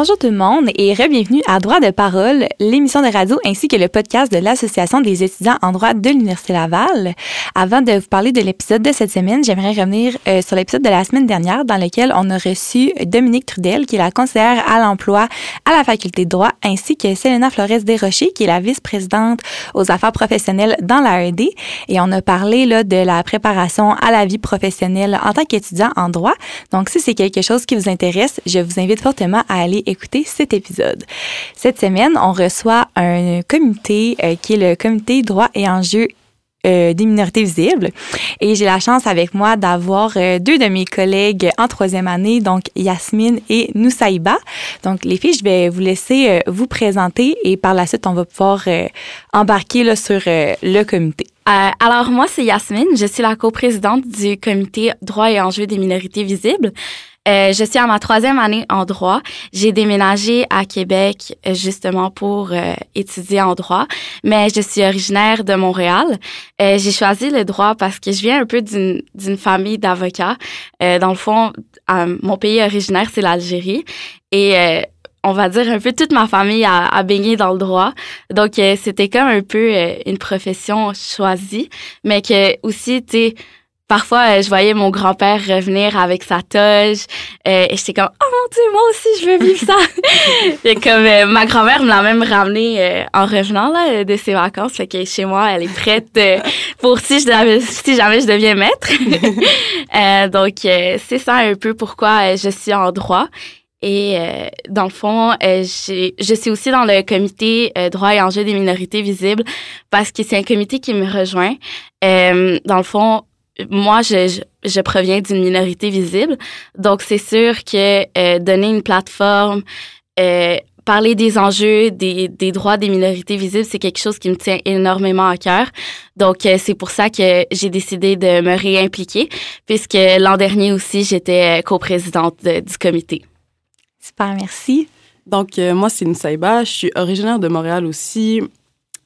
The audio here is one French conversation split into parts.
Bonjour tout le monde et re-bienvenue à Droit de parole, l'émission de radio ainsi que le podcast de l'Association des étudiants en droit de l'Université Laval. Avant de vous parler de l'épisode de cette semaine, j'aimerais revenir euh, sur l'épisode de la semaine dernière dans lequel on a reçu Dominique Trudel, qui est la conseillère à l'emploi à la faculté de droit, ainsi que Selena Flores Desrochers, qui est la vice-présidente aux affaires professionnelles dans l'AED. Et on a parlé là, de la préparation à la vie professionnelle en tant qu'étudiant en droit. Donc, si c'est quelque chose qui vous intéresse, je vous invite fortement à aller écouter cet épisode. Cette semaine, on reçoit un comité euh, qui est le comité droit et enjeux euh, des minorités visibles. Et j'ai la chance avec moi d'avoir euh, deux de mes collègues en troisième année, donc Yasmine et Noussaïba. Donc les filles, je vais vous laisser vous présenter et par la suite, on va pouvoir embarquer sur le comité. Alors moi, c'est Yasmine. Je suis la coprésidente du comité droit et enjeux des minorités visibles. Euh, je suis à ma troisième année en droit. J'ai déménagé à Québec euh, justement pour euh, étudier en droit, mais je suis originaire de Montréal. Euh, j'ai choisi le droit parce que je viens un peu d'une d'une famille d'avocats. Euh, dans le fond, mon pays originaire c'est l'Algérie et euh, on va dire un peu toute ma famille a, a baigné dans le droit. Donc c'était comme un peu une profession choisie, mais que aussi tu Parfois, euh, je voyais mon grand-père revenir avec sa toge euh, et j'étais comme oh mon dieu, moi aussi je veux vivre ça. et comme euh, ma grand-mère me l'a même ramené en revenant là de ses vacances, fait que chez moi, elle est prête pour si je si jamais je deviens maître. Donc c'est ça un peu pourquoi je suis en droit. Et euh, dans le fond, euh, je suis aussi dans le comité euh, droit et enjeux des minorités visibles parce que c'est un comité qui me rejoint. Euh, dans le fond, moi, je, je, je proviens d'une minorité visible, donc c'est sûr que euh, donner une plateforme, euh, parler des enjeux, des, des droits des minorités visibles, c'est quelque chose qui me tient énormément à cœur. Donc, euh, c'est pour ça que j'ai décidé de me réimpliquer, puisque l'an dernier aussi, j'étais coprésidente de- du comité. Super, merci. Donc, euh, moi, c'est Nsaïba. Je suis originaire de Montréal aussi.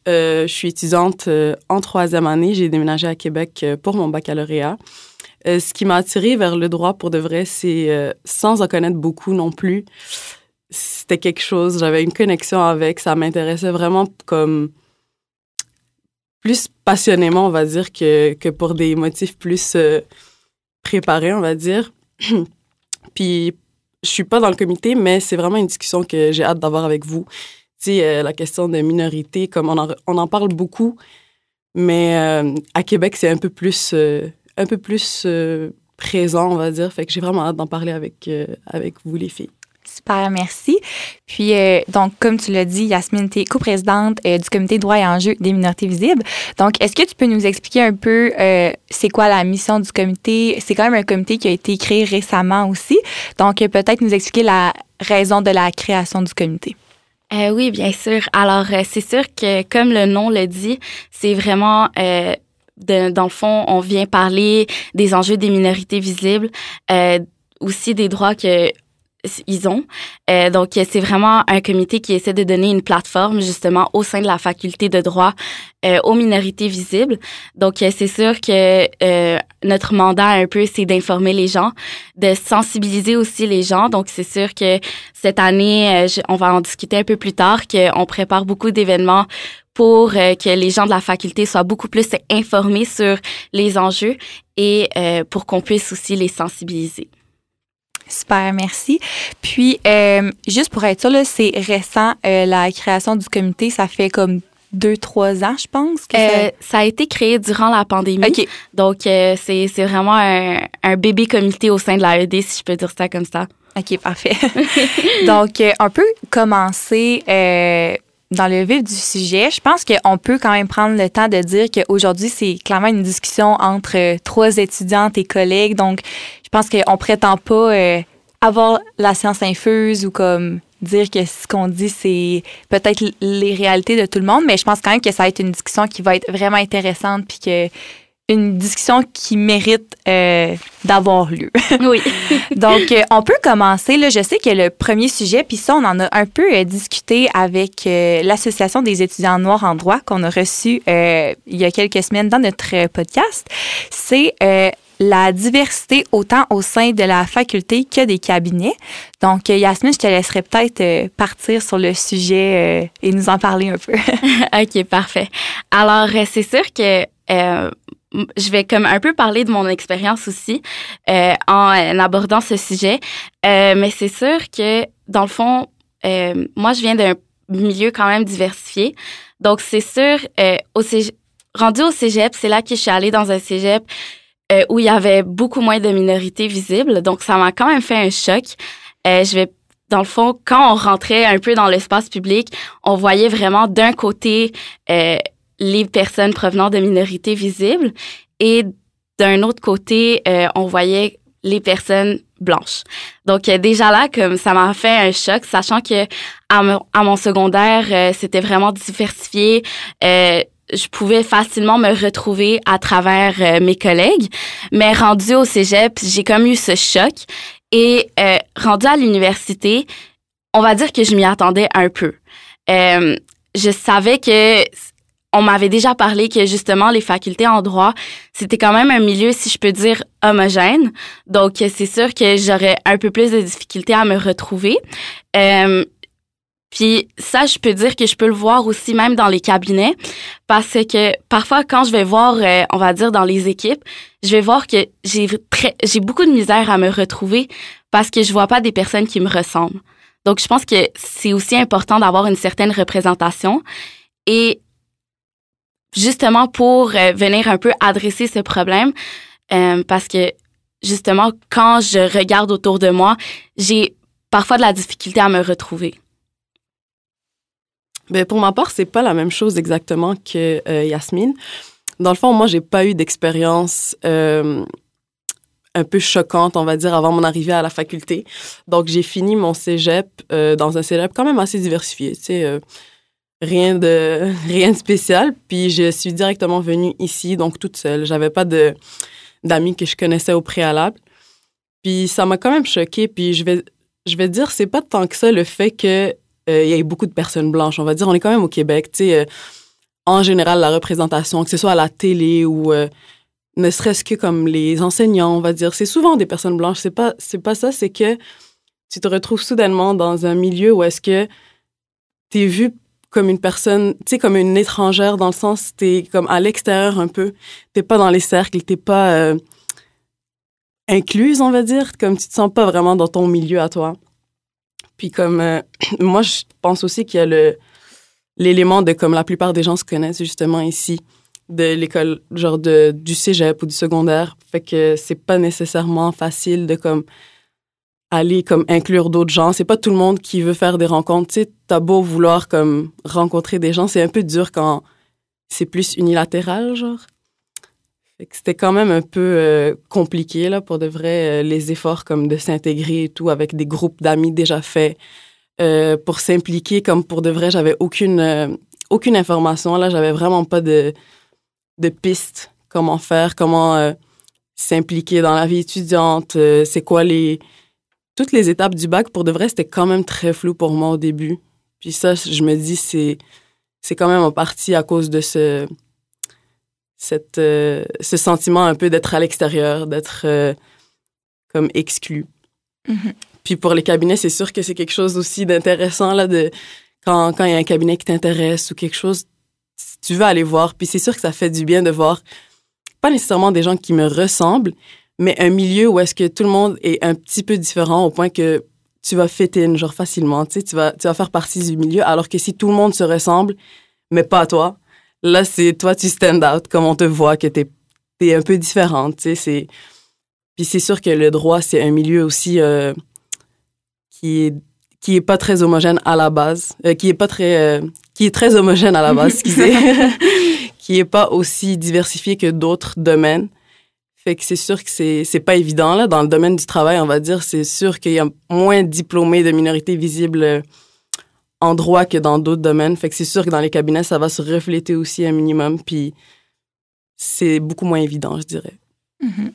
Euh, je suis étudiante euh, en troisième année. J'ai déménagé à Québec euh, pour mon baccalauréat. Ce qui m'a attirée vers le droit, pour de vrai, c'est sans en connaître beaucoup non plus. C'était quelque chose, j'avais une connexion avec, ça m'intéressait vraiment comme plus passionnément, on va dire, que, que pour des motifs plus préparés, on va dire. Puis je suis pas dans le comité, mais c'est vraiment une discussion que j'ai hâte d'avoir avec vous. Euh, la question de minorité, comme on en, parle beaucoup, mais euh, à Québec, c'est un peu plus, euh, présent, on va dire. Fait que j'ai vraiment hâte d'en parler avec, vous, les filles. Super, merci. Puis, donc, comme tu l'as dit, Yasmine, tu es coprésidente euh, du comité droit et enjeux des minorités visibles. Donc, est-ce que tu peux nous expliquer un peu c'est quoi la mission du comité? C'est quand même un comité qui a été créé récemment aussi. Donc, peut-être nous expliquer la raison de la création du comité. Euh, oui, bien sûr. Alors, euh, c'est sûr que, comme le nom le dit, c'est vraiment, euh, dans le fond, on vient parler des enjeux des minorités visibles, euh, aussi des droits que ils ont. Euh, donc, c'est vraiment un comité qui essaie de donner une plateforme justement au sein de la faculté de droit euh, aux minorités visibles. Donc, euh, c'est sûr que euh, notre mandat un peu, c'est d'informer les gens, de sensibiliser aussi les gens. Donc, c'est sûr que cette année, euh, on va en discuter un peu plus tard, qu'on prépare beaucoup d'événements pour euh, que les gens de la faculté soient beaucoup plus informés sur les enjeux et euh, pour qu'on puisse aussi les sensibiliser. Super, merci. Puis, euh, juste pour être sûr, là, c'est récent, euh, la création du comité, ça fait comme deux, trois ans, je pense. Que Euh, ça a été créé durant la pandémie. ça... OK. Donc, euh, c'est c'est vraiment un, un bébé comité au sein de l'AED, si je peux dire ça comme ça. OK, parfait. Donc, euh, on peut commencer euh, dans le vif du sujet. Je pense qu'on peut quand même prendre le temps de dire qu'aujourd'hui, c'est clairement une discussion entre euh, trois étudiantes et collègues. Donc, je pense qu'on prétend pas euh, avoir la science infuse ou comme dire que ce qu'on dit, c'est peut-être les réalités de tout le monde, mais je pense quand même que ça va être une discussion qui va être vraiment intéressante puis que une discussion qui mérite euh, d'avoir lieu. Oui. Donc, euh, on peut commencer. Là, je sais que le premier sujet, puis ça, on en a un peu euh, discuté avec euh, l'Association des étudiants noirs en droit qu'on a reçu euh, il y a quelques semaines dans notre euh, podcast. C'est euh, la diversité autant au sein de la faculté que des cabinets. Donc, Yasmine, je te laisserai peut-être partir sur le sujet et nous en parler un peu. OK, parfait. Alors, c'est sûr que je vais comme un peu parler de mon expérience aussi euh, en, abordant ce sujet. Euh, mais c'est sûr que, dans le fond, euh, moi, je viens d'un milieu quand même diversifié. Donc, c'est sûr, au rendu au cégep, c'est là que je suis allée dans un cégep où il y avait beaucoup moins de minorités visibles. Donc, ça m'a quand même fait un choc. je vais dans le fond, quand on rentrait un peu dans l'espace public, on voyait vraiment d'un côté les personnes provenant de minorités visibles et d'un autre côté, euh, on voyait les personnes blanches. Donc euh, déjà là, comme ça m'a fait un choc, sachant que à, mon, secondaire, euh, c'était vraiment diversifié. je pouvais facilement me retrouver à travers mes collègues, mais rendu au cégep, j'ai comme eu ce choc. Et rendu à l'université, on va dire que je m'y attendais un peu. je savais que on m'avait déjà parlé que justement les facultés en droit, c'était quand même un milieu, si je peux dire, homogène. Donc c'est sûr que j'aurais un peu plus de difficultés à me retrouver. Euh, puis ça, je peux dire que je peux le voir aussi même dans les cabinets, parce que parfois quand je vais voir, euh, on va dire dans les équipes, je vais voir que j'ai j'ai beaucoup de misère à me retrouver parce que je vois pas des personnes qui me ressemblent. Donc je pense que c'est aussi important d'avoir une certaine représentation. Et justement pour euh, venir un peu adresser ce problème euh, parce que justement quand je regarde autour de moi, j'ai parfois de la difficulté à me retrouver. Ben pour ma part, c'est pas la même chose exactement que euh, Yasmine. Dans le fond, moi, j'ai pas eu d'expérience un peu choquante, on va dire, avant mon arrivée à la faculté. Donc, j'ai fini mon cégep dans un cégep quand même assez diversifié. Tu sais, rien de rien spécial. Puis je suis directement venue ici, donc toute seule. J'avais pas de d'amis que je connaissais au préalable. Puis ça m'a quand même choquée. Puis je vais je vais dire c'est pas tant que ça le fait que euh, il y ait beaucoup de personnes blanches. On va dire on est quand même au Québec. Tu sais, euh, en général la représentation, que ce soit à la télé ou euh, ne serait-ce que comme les enseignants, on va dire, c'est souvent des personnes blanches. C'est pas c'est pas ça. C'est que tu te retrouves soudainement dans un milieu où est-ce que tu es vu comme une personne, tu sais, comme une étrangère dans le sens, t'es comme à l'extérieur un peu. T'es pas dans les cercles, t'es pas euh, incluse, on va dire. Comme tu te sens pas vraiment dans ton milieu à toi. Puis comme, euh, moi, je pense aussi qu'il y a le l'élément de comme la plupart des gens se connaissent justement ici de l'école genre de du cégep ou du secondaire fait que c'est pas nécessairement facile de comme aller comme inclure d'autres gens. C'est pas tout le monde qui veut faire des rencontres. Tu sais, t'as beau vouloir comme rencontrer des gens, c'est un peu dur quand c'est plus unilatéral, genre. c'était quand même un peu euh, compliqué, là, pour de vrai, euh, les efforts comme de s'intégrer et tout avec des groupes d'amis déjà faits. Euh, pour s'impliquer comme pour de vrai, j'avais aucune, aucune information. Là, j'avais vraiment pas de, de piste comment faire, comment s'impliquer dans la vie étudiante, c'est quoi les toutes les étapes du bac, pour de vrai, c'était quand même très flou pour moi au début. Puis ça, je me dis, c'est, c'est quand même en partie à cause de ce, cette, euh, ce sentiment un peu d'être à l'extérieur, d'être euh, comme exclu. Mm-hmm. Puis pour les cabinets, c'est sûr que c'est quelque chose aussi d'intéressant, là, de, quand, quand il y a un cabinet qui t'intéresse ou quelque chose, tu veux aller voir. Puis c'est sûr que ça fait du bien de voir, pas nécessairement des gens qui me ressemblent, mais un milieu où est-ce que tout le monde est un petit peu différent au point que tu vas fit in, genre facilement, tu sais, tu vas, tu vas faire partie du milieu, alors que si tout le monde se ressemble, mais pas toi, là, c'est toi, tu stand out, comme on te voit, que t'es es un peu différente, tu sais, c'est... Puis c'est sûr que le droit, c'est un milieu aussi euh, qui est qui est pas très homogène à la base, euh, qui est pas très euh, qui est très homogène à la base, excusez, qui est pas aussi diversifié que d'autres domaines. Fait que c'est sûr que c'est, c'est pas évident, là. Dans le domaine du travail, on va dire, c'est sûr qu'il y a moins de diplômés de minorités visibles en droit que dans d'autres domaines. Fait que c'est sûr que dans les cabinets, ça va se refléter aussi un minimum. Puis c'est beaucoup moins évident, je dirais. Mm-hmm.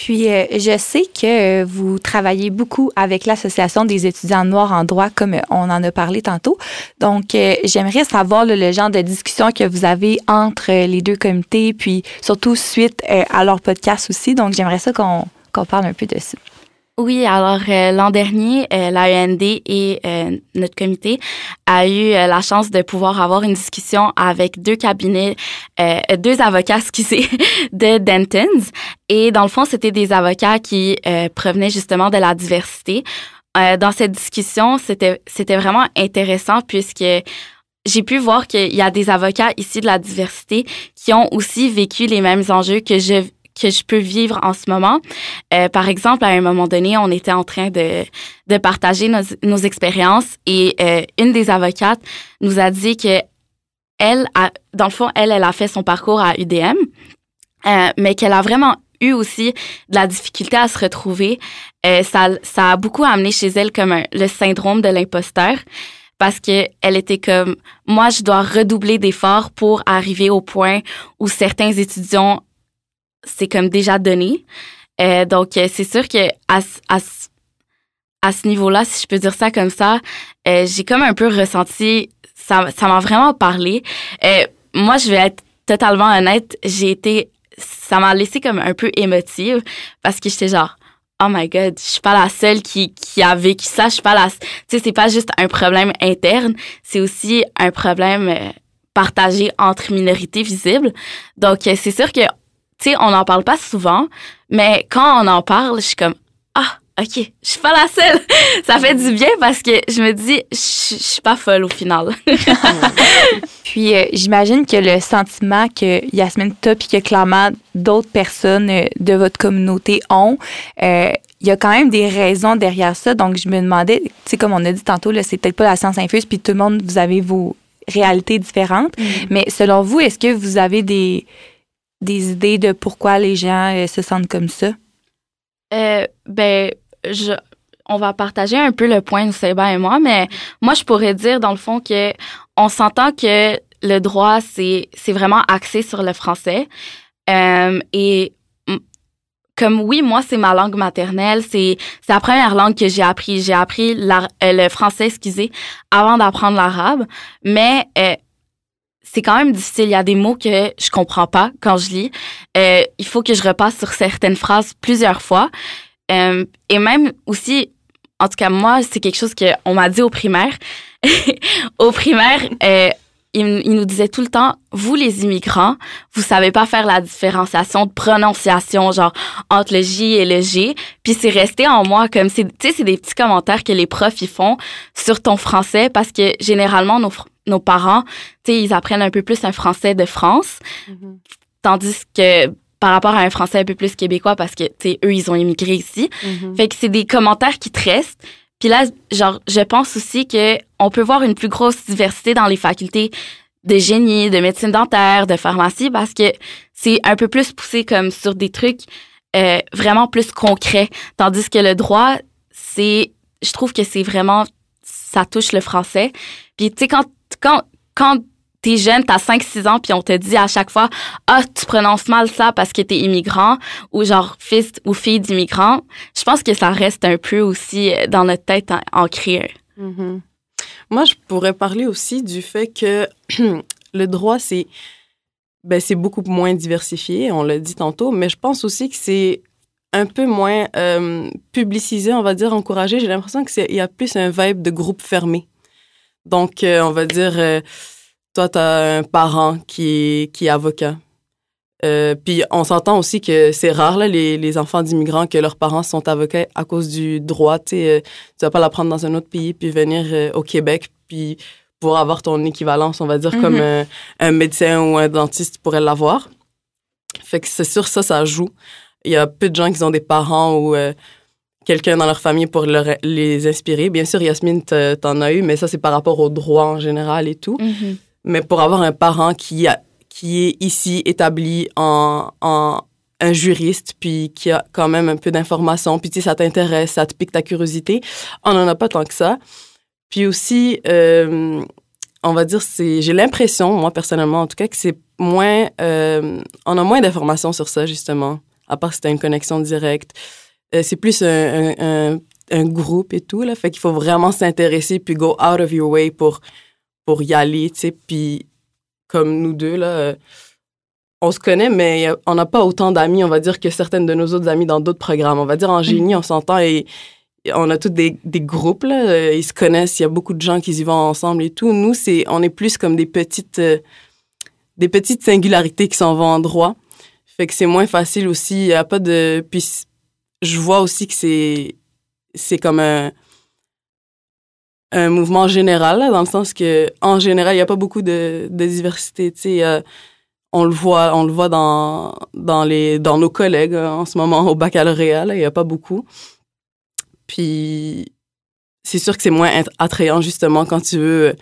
Puis, euh, je sais que vous travaillez beaucoup avec l'Association des étudiants noirs en droit, comme on en a parlé tantôt. Donc, euh, j'aimerais savoir le genre de discussion que vous avez entre les deux comités, puis surtout suite euh, à leur podcast aussi. Donc, j'aimerais ça qu'on parle un peu de ça. Oui, alors l'an dernier, l'AEND et notre comité a eu la chance de pouvoir avoir une discussion avec deux cabinets, deux avocats, excusez, de Dentons. Et dans le fond, c'était des avocats qui euh, provenaient justement de la diversité. Euh, dans cette discussion, c'était c'était vraiment intéressant puisque j'ai pu voir qu'il y a des avocats ici de la diversité qui ont aussi vécu les mêmes enjeux que je que je peux vivre en ce moment. Euh, par exemple, à un moment donné, on était en train de, de partager nos, nos expériences et euh, une des avocates nous a dit que elle, dans le fond, elle, elle a fait son parcours à UDM, euh, mais qu'elle a vraiment eu aussi de la difficulté à se retrouver. Ça, ça a beaucoup amené chez elle comme le syndrome de l'imposteur parce que elle était comme moi je dois redoubler d'efforts pour arriver au point où certains étudiants c'est comme déjà donné. Euh, donc euh, c'est sûr que à, à, à ce niveau-là, si je peux dire ça comme ça, euh, j'ai comme un peu ressenti ça m'a vraiment parlé. Moi je vais être totalement honnête, j'ai été ça m'a laissé comme un peu émotive parce que j'étais genre oh my god, je suis pas la seule qui qui a vécu ça, je suis pas la tu sais c'est pas juste un problème interne, c'est aussi un problème partagé entre minorités visibles. Donc c'est sûr que tu sais on n'en parle pas souvent, mais quand on en parle, je suis comme ah OK, je suis pas la seule. ça fait du bien parce que je me dis, je, suis pas folle au final. puis euh, j'imagine que le sentiment que Yasmine Top et que clairement d'autres personnes euh, de votre communauté ont, euh, il y a quand même des raisons derrière ça. Donc je me demandais, tu sais, comme on a dit tantôt, là, c'est peut-être pas la science infuse, puis tout le monde, vous avez vos réalités différentes. Mm. Mais selon vous, est-ce que vous avez des, des idées de pourquoi les gens se sentent comme ça? Euh, ben, je, on va partager un peu le point, Seba et moi, mais moi, je pourrais dire, dans le fond, que on s'entend que le droit, c'est, c'est vraiment axé sur le français. Euh, et comme oui, moi, c'est ma langue maternelle, c'est, c'est la première langue que j'ai appris. J'ai appris la, euh, le français, excusez, avant d'apprendre l'arabe. Mais euh, c'est quand même difficile. Il y a des mots que je comprends pas quand je lis. Euh, il faut que je repasse sur certaines phrases plusieurs fois. Euh, et même aussi, en tout cas, moi, c'est quelque chose qu'on m'a dit au primaire. au primaire, euh, il, il, nous disait tout le temps, vous les immigrants, vous savez pas faire la différenciation de prononciation, genre entre le J et le G. Puis c'est resté en moi comme c'est, tu sais, c'est des petits commentaires que les profs ils font sur ton français parce que généralement nos, nos parents, tu sais, ils apprennent un peu plus un français de France, mm-hmm. tandis que par rapport à un français un peu plus québécois parce que, tu sais, eux, ils ont immigré ici. Mm-hmm. Fait que c'est des commentaires qui te restent. Puis là, genre, je pense aussi que on peut voir une plus grosse diversité dans les facultés de génie, de médecine dentaire, de pharmacie parce que c'est un peu plus poussé comme sur des trucs euh, vraiment plus concrets. Tandis que le droit, c'est, je trouve que c'est vraiment, ça touche le français. Puis, tu sais, quand, quand, quand t'es jeune, t'as 5-6 ans, puis on te dit à chaque fois, ah, tu prononces mal ça parce que t'es immigrant, ou genre fils ou fille d'immigrant, je pense que ça reste un peu aussi dans notre tête ancré. Mm Moi, je pourrais parler aussi du fait que le droit, c'est ben, c'est beaucoup moins diversifié, on l'a dit tantôt, mais je pense aussi que c'est un peu moins euh, publicisé, on va dire, encouragé. J'ai l'impression qu'il y a plus un vibe de groupe fermé. Donc, euh, on va dire... Euh, toi, tu as un parent qui est, qui est avocat. Euh, puis on s'entend aussi que c'est rare, là, les, les enfants d'immigrants, que leurs parents sont avocats à cause du droit. Tu euh, tu vas pas l'apprendre dans un autre pays, puis venir euh, au Québec, puis pour avoir ton équivalence, on va dire, comme mm-hmm. un, médecin ou un dentiste pourrait l'avoir. Fait que c'est sûr, ça, ça joue. Il y a peu de gens qui ont des parents ou quelqu'un dans leur famille pour leur, les inspirer. Bien sûr, Yasmine, t'en as eu, mais ça, c'est par rapport au droit en général et tout. Mm-hmm mais pour avoir un parent qui, qui est ici établi en, en un juriste, puis qui a quand même un peu d'informations, puis tu sais, ça t'intéresse, ça te pique ta curiosité, on n'en a pas tant que ça. Puis aussi, euh, on va dire, c'est, j'ai l'impression, moi personnellement en tout cas, que c'est moins, euh, on a moins d'informations sur ça justement à part si tu as une connexion directe. Euh, c'est plus un, un, un, groupe et tout, là. Fait qu'il faut vraiment s'intéresser puis go out of your way pour, pour y aller, tu sais. Puis comme nous deux, là, euh, on se connaît, mais on n'a pas autant d'amis, on va dire, que certaines de nos autres amis dans d'autres programmes. On va dire en génie, on s'entend et on a tous des, des, groupes, là. Euh, ils se connaissent, il y a beaucoup de gens qui y vont ensemble et tout. Nous, c'est, on est plus comme des petites, des petites singularités qui s'en vont en droit. Fait que c'est moins facile aussi. Il n'y a pas de. Puis je vois aussi que c'est c'est comme un un mouvement général dans le sens que en général il n'y a pas beaucoup de, de diversité. Euh, on le voit on le voit dans dans les dans nos collègues euh, en ce moment au baccalauréat il n'y a pas beaucoup. Puis c'est sûr que c'est moins attrayant justement quand tu veux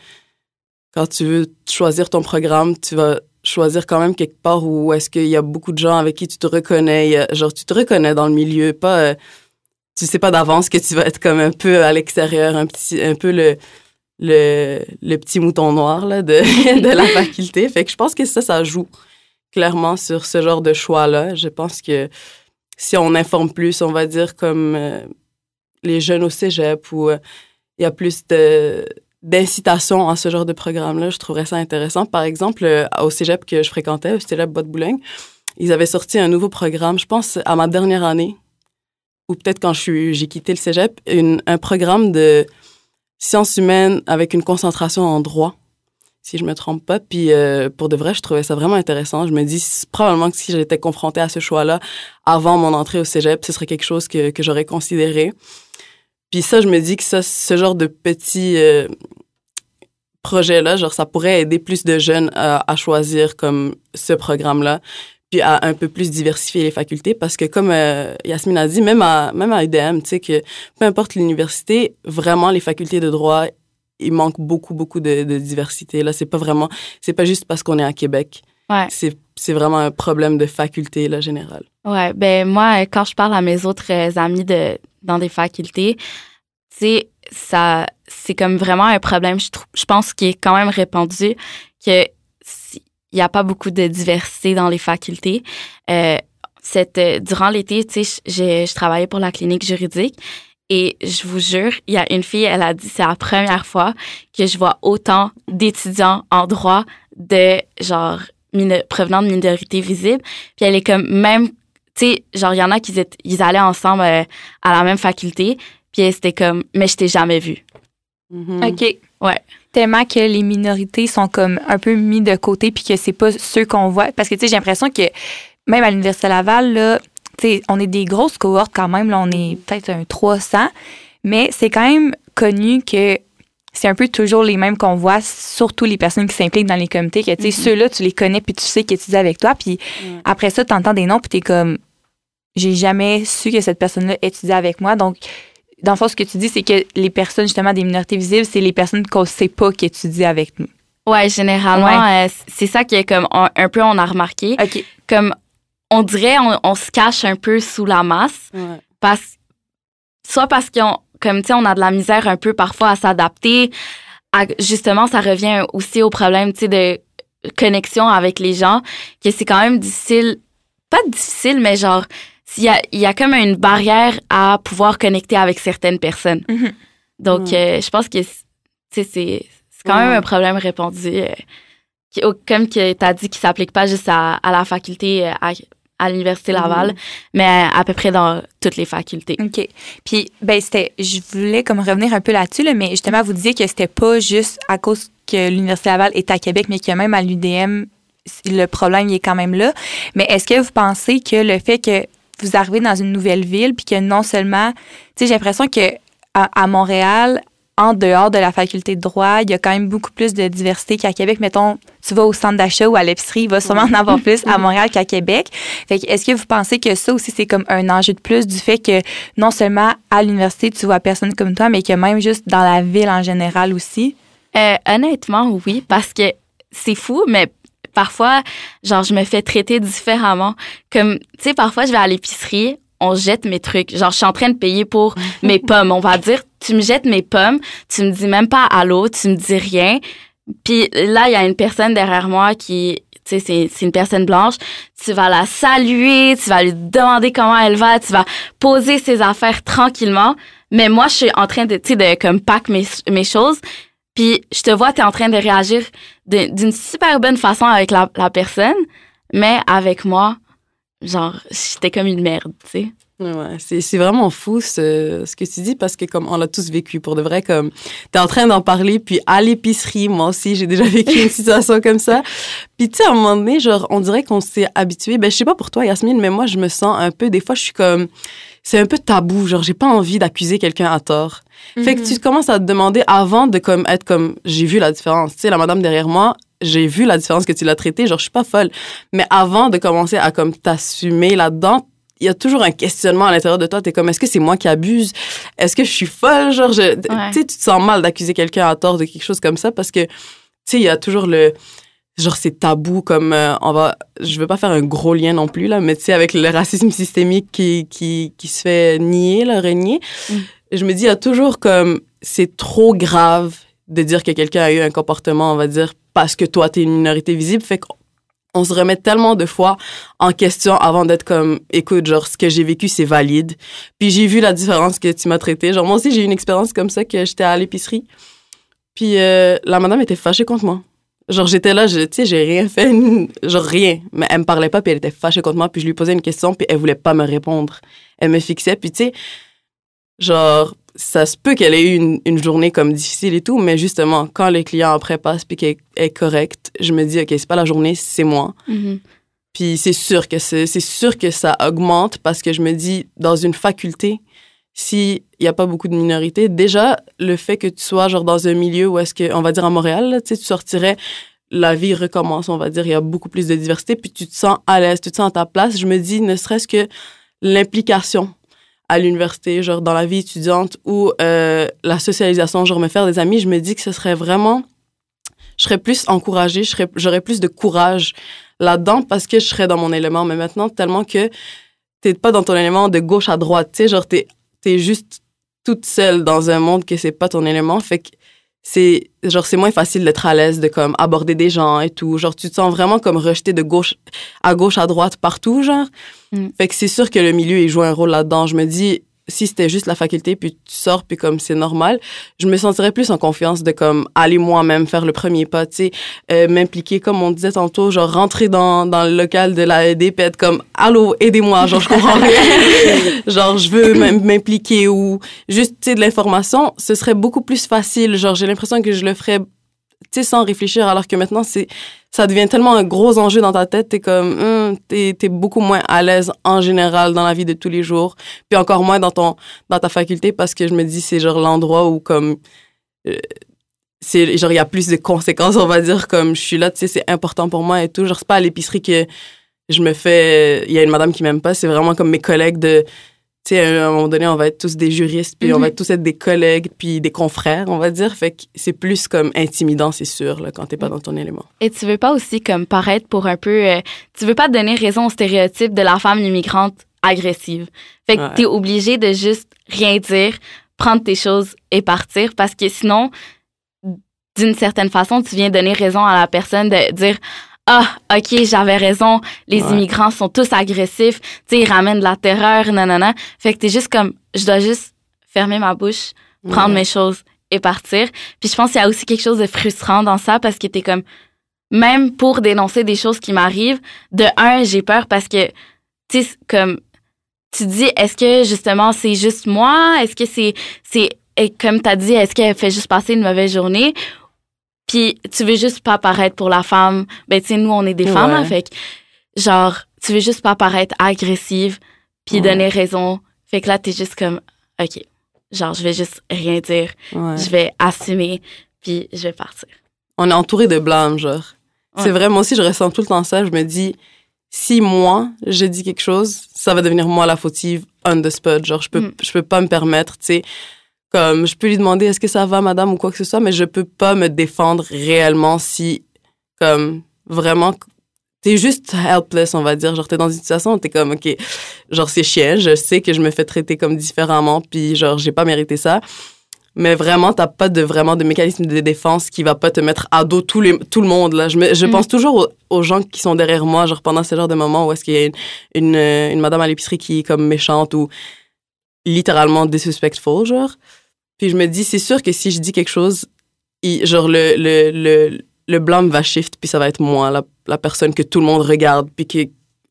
quand tu veux choisir ton programme, tu vas choisir quand même quelque part où est-ce qu'il y a beaucoup de gens avec qui tu te reconnais, genre tu te reconnais dans le milieu, pas euh, tu sais pas d'avance que tu vas être comme un peu à l'extérieur, un petit un peu le le, le petit mouton noir là de de la faculté. Fait que je pense que ça ça joue clairement sur ce genre de choix là. Je pense que si on informe plus, on va dire comme euh, les jeunes au cégep où euh, il y a plus de d'incitation à ce genre de programme-là. Je trouverais ça intéressant. Par exemple, euh, au cégep que je fréquentais, au cégep Bois-de-Boulogne, ils avaient sorti un nouveau programme, je pense, à ma dernière année, ou peut-être quand j'ai quitté le cégep, un programme de sciences humaines avec une concentration en droit, si je me trompe pas. Puis euh, pour de vrai, je trouvais ça vraiment intéressant. Je me dis probablement que si j'étais confrontée à ce choix-là avant mon entrée au cégep, ce serait quelque chose que, que j'aurais considéré. Puis ça, je me dis que ça, ce genre de petit euh, projet-là, genre, ça pourrait aider plus de jeunes à choisir comme ce programme-là, puis à un peu plus diversifier les facultés, parce que comme euh, Yasmine a dit, même à même à IDM, tu sais que peu importe l'université, vraiment les facultés de droit, il manque beaucoup beaucoup de, de diversité. Là, c'est pas vraiment, c'est pas juste parce qu'on est à Québec. Ouais. C'est c'est vraiment un problème de faculté là général. Ouais, ben moi quand je parle à mes autres amis de dans des facultés, tu sais, ça, c'est comme vraiment un problème, je, je pense, qui est quand même répandu, que il n'y a pas beaucoup de diversité dans les facultés. Euh, cette, durant l'été, tu sais, je, je travaillais pour la clinique juridique et je vous jure, il y a une fille, elle a dit, c'est la première fois que je vois autant d'étudiants en droit de, genre, provenant de minorités visibles. Puis elle est comme, même tu sais, genre, il y en a qui ils allaient ensemble euh, à la même faculté, puis c'était comme, mais je t'ai jamais vu. Mm-hmm. OK. Ouais. Tellement que les minorités sont comme un peu mis de côté, puis que c'est pas ceux qu'on voit. Parce que, tu sais, j'ai l'impression que même à l'Université Laval, là, tu sais, on est des grosses cohortes quand même, là, on est peut-être un 300, mais c'est quand même connu que c'est un peu toujours les mêmes qu'on voit, surtout les personnes qui s'impliquent dans les comités, que, tu sais, mm-hmm. ceux-là, tu les connais, puis tu sais qu'ils étudient avec toi, puis après ça, tu entends des noms, puis t'es comme, j'ai jamais su que cette personne-là étudiait avec moi. Donc, dans le fond, ce que tu dis, c'est que les personnes, justement, des minorités visibles, c'est les personnes qu'on sait pas qui étudient avec nous. Ouais, généralement, euh, c'est ça qui est comme un, peu on a remarqué. OK. Comme on dirait, on, se cache un peu sous la masse. Parce, soit parce qu'on, comme tu sais, on a de la misère un peu parfois à s'adapter. Justement, ça revient aussi au problème, tu sais, de connexion avec les gens, que c'est quand même difficile, pas difficile, mais genre, il y a, il y a comme une barrière à pouvoir connecter avec certaines personnes. Mm-hmm. Donc, euh, je pense que c'est, c'est quand même un problème répandu. Euh, qui, comme que tu as dit, qui s'applique pas juste à, à la faculté, euh, à, à l'Université Laval, mm-hmm. mais à, peu près dans toutes les facultés. OK. Puis, ben, c'était, je voulais comme revenir un peu là-dessus, là, mais justement, vous disiez que c'était pas juste à cause que l'Université Laval est à Québec, mais que même à l'UDM, le problème il est quand même là. Mais est-ce que vous pensez que le fait que vous arrivez dans une nouvelle ville, puis que non seulement, tu sais, j'ai l'impression que à, Montréal, en dehors de la faculté de droit, il y a quand même beaucoup plus de diversité qu'à Québec. Mettons, tu vas au centre d'achat ou à l'épicerie, il va sûrement en avoir plus à Montréal qu'à Québec. Fait que est-ce que vous pensez que ça aussi, c'est comme un enjeu de plus du fait que non seulement à l'université, tu vois personne comme toi, mais que même juste dans la ville en général aussi? Euh, honnêtement, oui, parce que c'est fou, mais parfois, genre, je me fais traiter différemment. Comme, tu sais, parfois, je vais à l'épicerie, on jette mes trucs. Genre, je suis en train de payer pour mes pommes. On va dire, tu me jettes mes pommes, tu me dis même pas allô, tu me dis rien. Puis là, il y a une personne derrière moi qui, tu sais, c'est, c'est une personne blanche, tu vas la saluer, tu vas lui demander comment elle va, tu vas poser ses affaires tranquillement. Mais moi, je suis en train de, tu sais, de comme pack mes, mes choses. Puis je te vois, tu es en train de réagir d'une super bonne façon avec la, personne. Mais avec moi, genre, j'étais comme une merde, tu sais. Ouais, c'est, c'est vraiment fou ce, ce que tu dis parce que comme on l'a tous vécu pour de vrai comme t'es en train d'en parler puis à l'épicerie moi aussi j'ai déjà vécu une situation comme ça puis tu sais à un moment donné genre on dirait qu'on s'est habitué ben je sais pas pour toi Yasmine mais moi je me sens un peu des fois je suis comme c'est un peu tabou genre j'ai pas envie d'accuser quelqu'un à tort fait que Mhm. tu commences à te demander avant de comme être comme j'ai vu la différence tu sais la madame derrière moi j'ai vu la différence que tu l'as traitée genre je suis pas folle mais avant de commencer à comme t'assumer là-dedans il y a toujours un questionnement à l'intérieur de toi. T'es comme, est-ce que c'est moi qui abuse? Est-ce que je suis folle? Genre, je, tu sais, tu te sens mal d'accuser quelqu'un à tort de quelque chose comme ça parce que, tu sais, il y a toujours le, genre, c'est tabou comme, euh, on va, je veux pas faire un gros lien non plus, là, mais tu sais, avec le racisme systémique qui, qui, qui se fait nier, là, régner. Mm. Je me dis, il y a toujours comme, c'est trop grave de dire que quelqu'un a eu un comportement, on va dire, parce que toi, t'es une minorité visible. Fait qu'on on se remet tellement de fois en question avant d'être comme, écoute, genre, ce que j'ai vécu, c'est valide. Puis j'ai vu la différence que tu m'as traité. Genre, moi aussi, j'ai eu une expérience comme ça que j'étais à l'épicerie. Puis euh, la madame était fâchée contre moi. Genre, j'étais là, je- tu sais, j'ai rien fait, genre rien. Mais elle me parlait pas, puis elle était fâchée contre moi, puis je lui posais une question, puis elle voulait pas me répondre. Elle me fixait, puis tu sais, genre, ça se peut qu'elle ait eu une, une journée comme difficile et tout, mais justement, quand le client après passe, puis qu'elle est correct, je me dis, OK, c'est pas la journée, c'est moi. Mhm. Puis c'est sûr que c'est c'est sûr que ça augmente parce que je me dis dans une faculté s'il y a pas beaucoup de minorités déjà le fait que tu sois genre dans un milieu où est-ce que on va dire à Montréal là, tu sortirais la vie recommence on va dire il y a beaucoup plus de diversité puis tu te sens à l'aise tu te sens à ta place je me dis ne serait-ce que l'implication à l'université genre dans la vie étudiante ou euh, la socialisation genre me faire des amis je me dis que ce serait vraiment je serais plus encouragée, j'aurais plus de courage là-dedans parce que je serais dans mon élément. Mais maintenant, tellement que t'es pas dans ton élément de gauche à droite, tu sais, genre t'es, t'es juste toute seule dans un monde que c'est pas ton élément. Fait que c'est, genre, c'est moins facile d'être à l'aise de comme aborder des gens et tout. Genre, tu te sens vraiment comme rejeté de gauche à gauche, à droite, partout, genre. Mm. Fait que c'est sûr que le milieu, il joue un rôle là-dedans. Je me dis, si c'était juste la faculté, puis tu sors, puis comme c'est normal, je me sentirais plus en confiance de comme aller moi-même faire le premier pas, tu sais, euh, m'impliquer comme on disait tantôt, genre rentrer dans, dans le local de la puis être comme allô, aidez-moi, genre je comprends rien, genre je veux m'im- m'impliquer ou juste tu sais de l'information, ce serait beaucoup plus facile, genre j'ai l'impression que je le ferais tu sais sans réfléchir alors que maintenant c'est ça devient tellement un gros enjeu dans ta tête, t'es comme, hum, t'es, t'es beaucoup moins à l'aise en général dans la vie de tous les jours, puis encore moins dans ton, dans ta faculté parce que je me dis c'est genre l'endroit où comme, euh, c'est genre il y a plus de conséquences on va dire comme je suis là tu sais c'est important pour moi et tout. Genre c'est pas à l'épicerie que je me fais il y a une madame qui m'aime pas c'est vraiment comme mes collègues de tu sais à un moment donné on va être tous des juristes puis on Mhm. va tous être des collègues puis des confrères on va dire fait que c'est plus comme intimidant c'est sûr là quand t'es pas dans ton élément Et tu veux pas aussi comme paraître pour un peu... euh, tu veux pas donner raison au stéréotype de la femme immigrante agressive. Fait que Ouais. t'es obligé de juste rien dire, prendre tes choses et partir parce que sinon, d'une certaine façon, tu viens donner raison à la personne de dire ah, ok, j'avais raison, les Ouais. immigrants sont tous agressifs, tu sais, ils ramènent de la terreur, nanana. Fait que t'es juste comme, je dois juste fermer ma bouche, prendre Ouais. mes choses et partir. Puis je pense qu'il y a aussi quelque chose de frustrant dans ça parce que t'es comme, même pour dénoncer des choses qui m'arrivent, de un, j'ai peur parce que, tu sais, comme, tu dis, est-ce que justement c'est juste moi? Est-ce que c'est, c'est, et comme t'as dit, est-ce qu'elle fait juste passer une mauvaise journée? Puis tu veux juste pas paraître pour la femme. Ben, tu sais, nous, on est des femmes, là, Ouais. fait que, genre, tu veux juste pas paraître agressive, puis Ouais. donner raison. Fait que là, t'es juste comme, OK, genre, je vais juste rien dire. Ouais. Je vais assumer, puis je vais partir. on est entouré de blâme, genre. C'est vrai, moi aussi, je ressens tout le temps ça. Je me dis, si moi, je dis quelque chose, ça va devenir moi la fautive on the spot. Genre, je peux, Mm. je peux pas me permettre, tu sais. Comme, je peux lui demander est-ce que ça va, madame, ou quoi que ce soit, mais je peux pas me défendre réellement si, comme, vraiment, t'es juste helpless, on va dire. Genre, t'es dans une situation où t'es comme, OK, genre, c'est chiant, je sais que je me fais traiter comme différemment, puis genre, j'ai pas mérité ça. mais vraiment, t'as pas de vraiment de mécanisme de défense qui va pas te mettre à dos tout, les, tout le monde. Là. Je, me- je Mm. pense toujours aux, aux gens qui sont derrière moi, genre pendant ce genre de moments où est-ce qu'il y a une, une, une madame à l'épicerie qui est comme méchante ou littéralement disrespectful, genre. Puis je me dis, c'est sûr que si je dis quelque chose, il- genre le, le, le, le blâme va shift, puis ça va être moi, la, la personne que tout le monde regarde, puis qui,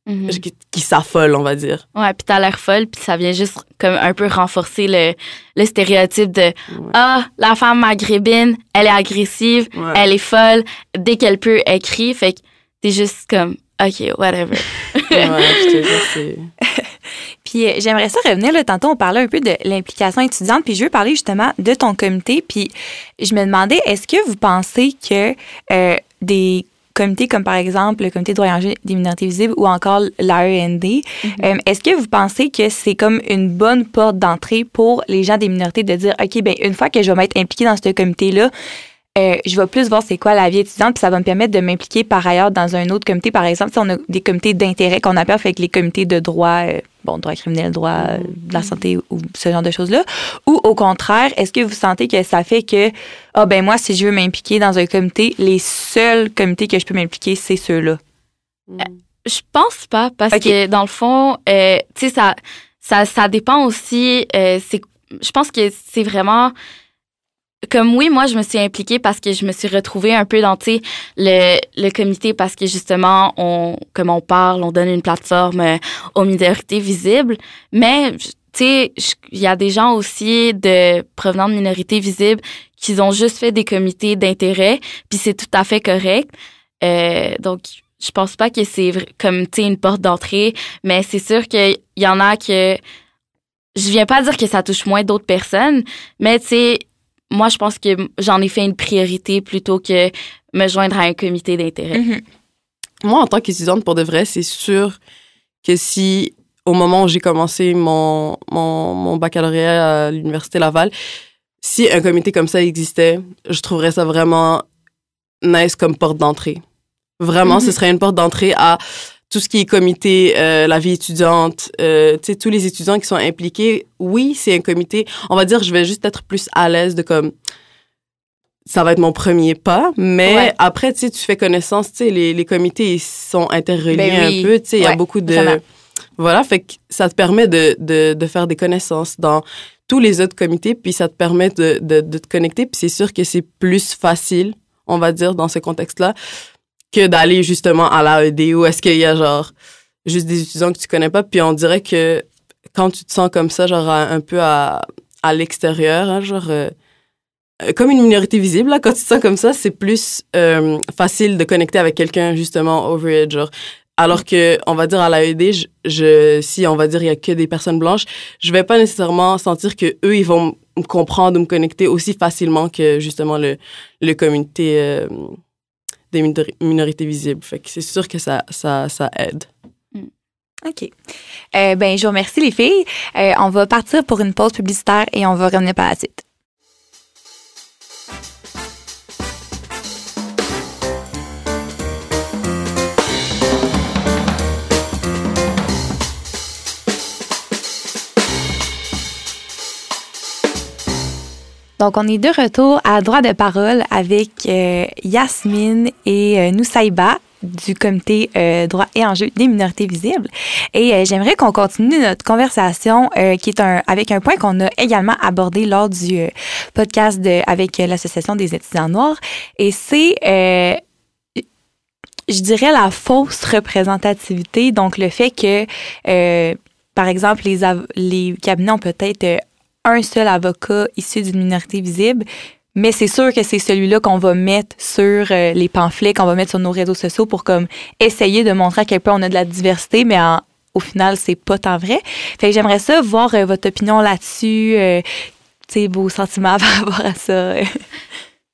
Mhm. qui, qui s'affole, on va dire. Ouais, puis t'as l'air folle, puis ça vient juste comme un peu renforcer le, le stéréotype de ah la femme maghrébine, elle est agressive, Ouais. elle est folle, dès qu'elle peut elle crie, fait que t'es juste comme ok whatever. Ouais, je te jure, c'est... Puis euh, j'aimerais ça revenir là tantôt on parlait un peu de l'implication étudiante puis je veux parler justement de ton comité puis je me demandais est-ce que vous pensez que euh, des comités comme par exemple le comité de enjeux des minorités visibles ou encore l'AEND, euh, est-ce que vous pensez que c'est comme une bonne porte d'entrée pour les gens des minorités de dire OK ben une fois que je vais m'être impliqué dans ce comité là euh, je vais plus voir c'est quoi la vie étudiante, puis ça va me permettre de m'impliquer par ailleurs dans un autre comité. Par exemple, si on a des comités d'intérêt qu'on appelle avec les comités de droit, euh, bon, droit criminel, droit euh, de la santé ou ce genre de choses-là. Ou au contraire, est-ce que vous sentez que ça fait que, ah ben moi, si je veux m'impliquer dans un comité, les seuls comités que je peux m'impliquer, c'est ceux-là? Je pense pas parce que dans le fond, tu sais ça, ça ça dépend aussi. c'est, je pense que c'est vraiment comme oui, moi je me suis impliquée parce que je me suis retrouvée un peu dans le le comité parce que justement on comme on parle, on donne une plateforme euh, aux minorités visibles, mais tu sais il y a des gens aussi de provenant de minorités visibles qui ont juste fait des comités d'intérêt, puis c'est tout à fait correct. Euh, donc je pense pas que c'est comme tu sais une porte d'entrée, mais c'est sûr qu'il y en a que je viens pas dire que ça touche moins d'autres personnes, mais tu sais moi je pense que j'en ai fait une priorité plutôt que me joindre à un comité d'intérêt. Mhm. Moi, en tant qu'étudiante, pour de vrai, c'est sûr que si, au moment où j'ai commencé mon, mon, mon baccalauréat à l'Université Laval, si un comité comme ça existait, je trouverais ça vraiment nice comme porte d'entrée. Vraiment, Mhm. ce serait une porte d'entrée à tout ce qui est comité, euh, la vie étudiante, euh, tu sais, tous les étudiants qui sont impliqués. Oui, c'est un comité. On va dire, je vais juste être plus à l'aise de comme, ça va être mon premier pas, mais Ouais. après, tu sais, tu fais connaissance, tu sais, les, les comités, ils sont interreliés Ben oui. un peu, tu sais, il y a beaucoup de... vraiment. Voilà, fait que ça te permet de, de, de faire des connaissances dans tous les autres comités, puis ça te permet de, de, de te connecter, puis c'est sûr que c'est plus facile, on va dire, dans ce contexte-là, que d'aller justement à l'AED où est-ce qu'il y a genre juste des étudiants que tu connais pas, puis on dirait que quand tu te sens comme ça, genre un peu à, à l'extérieur, hein, genre euh, euh, comme une minorité visible, quand tu te sens comme ça, c'est plus euh, facile de connecter avec quelqu'un justement over it. Alors que, on va dire à l'AED, je, si on va dire il y a que des personnes blanches, je vais pas nécessairement sentir que eux ils vont me comprendre ou me connecter aussi facilement que justement le le communauté des minori- minorités visibles. Fait que c'est sûr que ça ça ça aide. OK. Euh, ben, je vous remercie, les filles. Euh, on va partir pour une pause publicitaire et on va revenir par la suite. Donc, on est de retour à droit de parole avec euh, Yasmine et euh, Noussaïba du comité euh, droit et enjeux des minorités visibles. Et euh, j'aimerais qu'on continue notre conversation euh, qui est un, avec un point qu'on a également abordé lors du euh, podcast de, avec l'Association des étudiants noirs. Et c'est, je dirais, la fausse représentativité. Donc, le fait que, euh, par exemple, les, les cabinets ont peut-être un seul avocat issu d'une minorité visible, mais c'est sûr que c'est celui-là qu'on va mettre sur euh, les pamphlets, qu'on va mettre sur nos réseaux sociaux pour comme essayer de montrer à quel point on a de la diversité, mais au final, c'est pas tant vrai. J'aimerais ça voir euh, votre opinion là-dessus, euh, tu vos sentiments par rapport à ça.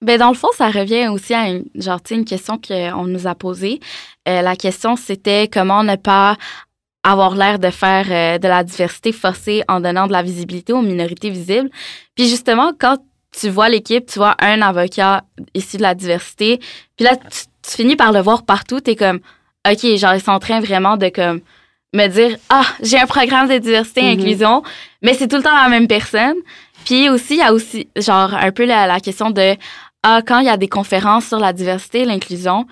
Ben dans le fond, ça revient aussi à une, genre, une question qu'on nous a posée. Euh, la question, c'était comment ne pas avoir l'air de faire euh, de la diversité forcée en donnant de la visibilité aux minorités visibles. Puis justement, quand tu vois l'équipe, tu vois un avocat issu de la diversité, puis là, tu, tu finis par le voir partout, t'es comme, OK, genre, ils sont en train vraiment de comme me dire, ah, j'ai un programme de diversité et Mhm. inclusion, mais c'est tout le temps la même personne. Puis aussi, il y a aussi, genre, un peu la, la question de, ah, quand il y a des conférences sur la diversité et l'inclusion,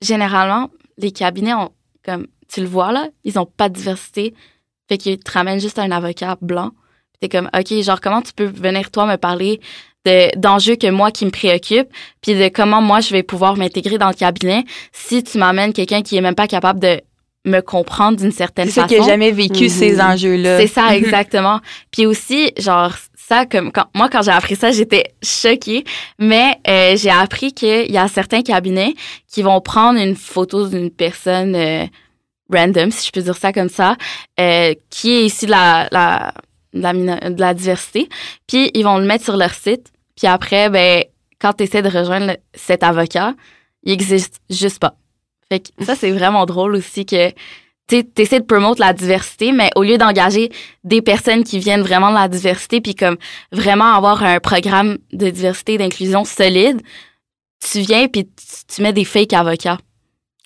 généralement, les cabinets ont, comme, tu le vois là, ils ont pas de diversité. Fait qu'ils te ramènent juste un avocat blanc. T'es comme, OK, genre, comment tu peux venir, toi, me parler de, d'enjeux que moi qui me préoccupent, puis de comment moi je vais pouvoir m'intégrer dans le cabinet si tu m'amènes quelqu'un qui est même pas capable de me comprendre d'une certaine C'est façon. ça qui n'a jamais vécu Mhm. ces enjeux-là. C'est ça, exactement. Puis aussi, genre, ça, comme quand, moi, quand j'ai appris ça, j'étais choquée. Mais euh, j'ai appris qu'il y a certains cabinets qui vont prendre une photo d'une personne euh, random, si je peux dire ça comme ça, euh, qui est issue de la, la, de la, de la diversité. Puis ils vont le mettre sur leur site. Puis après, ben, quand tu essaies de rejoindre cet avocat, il existe juste pas. Fait que ça, c'est vraiment drôle aussi que tu essaies de promouvoir la diversité, mais au lieu d'engager des personnes qui viennent vraiment de la diversité, puis comme vraiment avoir un programme de diversité et d'inclusion solide, tu viens puis tu, tu mets des fake avocats.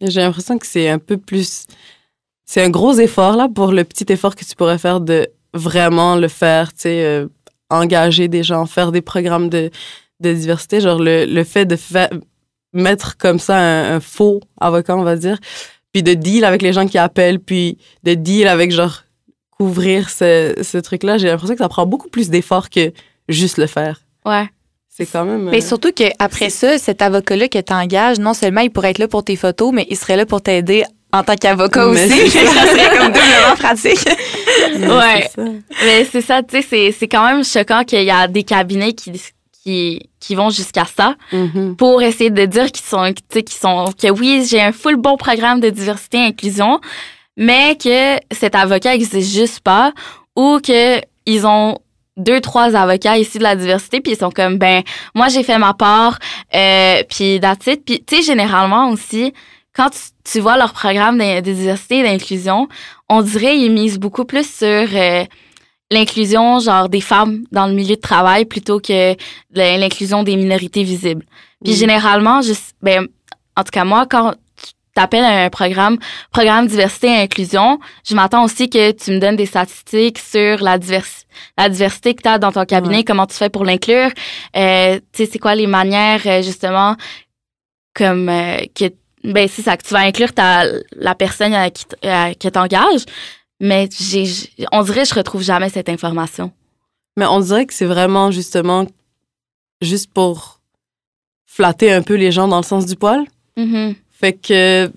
J'ai l'impression que c'est un peu plus. C'est un gros effort, là, pour le petit effort que tu pourrais faire de vraiment le faire, tu sais, euh, engager des gens, faire des programmes de, de diversité. Genre, le, le fait de fa- mettre comme ça un, un faux avocat, on va dire, puis de deal avec les gens qui appellent, puis de deal avec, genre, couvrir ce, ce truc-là, j'ai l'impression que ça prend beaucoup plus d'efforts que juste le faire. Ouais. C'est quand même. Mais euh, surtout qu'après ça, cet avocat-là que t'engages, non seulement il pourrait être là pour tes photos, mais il serait là pour t'aider en tant qu'avocat aussi. c'est ça serait comme doublement pratique. Ouais. ça. Mais c'est ça, tu sais, c'est- quand même choquant qu'il y a des cabinets qui, qui, qui vont jusqu'à ça Mhm. pour essayer de dire qu'ils sont, tu sais, qu'ils sont, que oui, j'ai un full bon programme de diversité et inclusion, mais que cet avocat existe juste pas ou que ils ont deux trois avocats ici de la diversité puis ils sont comme ben moi j'ai fait ma part euh, puis that's puis tu sais généralement aussi quand tu, tu vois leur programme de, de diversité et d'inclusion on dirait ils misent beaucoup plus sur euh, l'inclusion genre des femmes dans le milieu de travail plutôt que l'inclusion des minorités visibles. Puis généralement je, ben en tout cas moi quand t'appelles un programme programme diversité et inclusion je m'attends aussi que tu me donnes des statistiques sur la diversité la diversité que tu as dans ton cabinet, Ouais. comment tu fais pour l'inclure, euh, tu sais, c'est quoi les manières, euh, justement, comme euh, que, ben, c'est ça, que tu vas inclure ta, la personne euh, qui, que t'engages, mais j'ai, on dirait que je retrouve jamais cette information. Mais on dirait que c'est vraiment justement juste pour flatter un peu les gens dans le sens du poil? Mhm. Fait que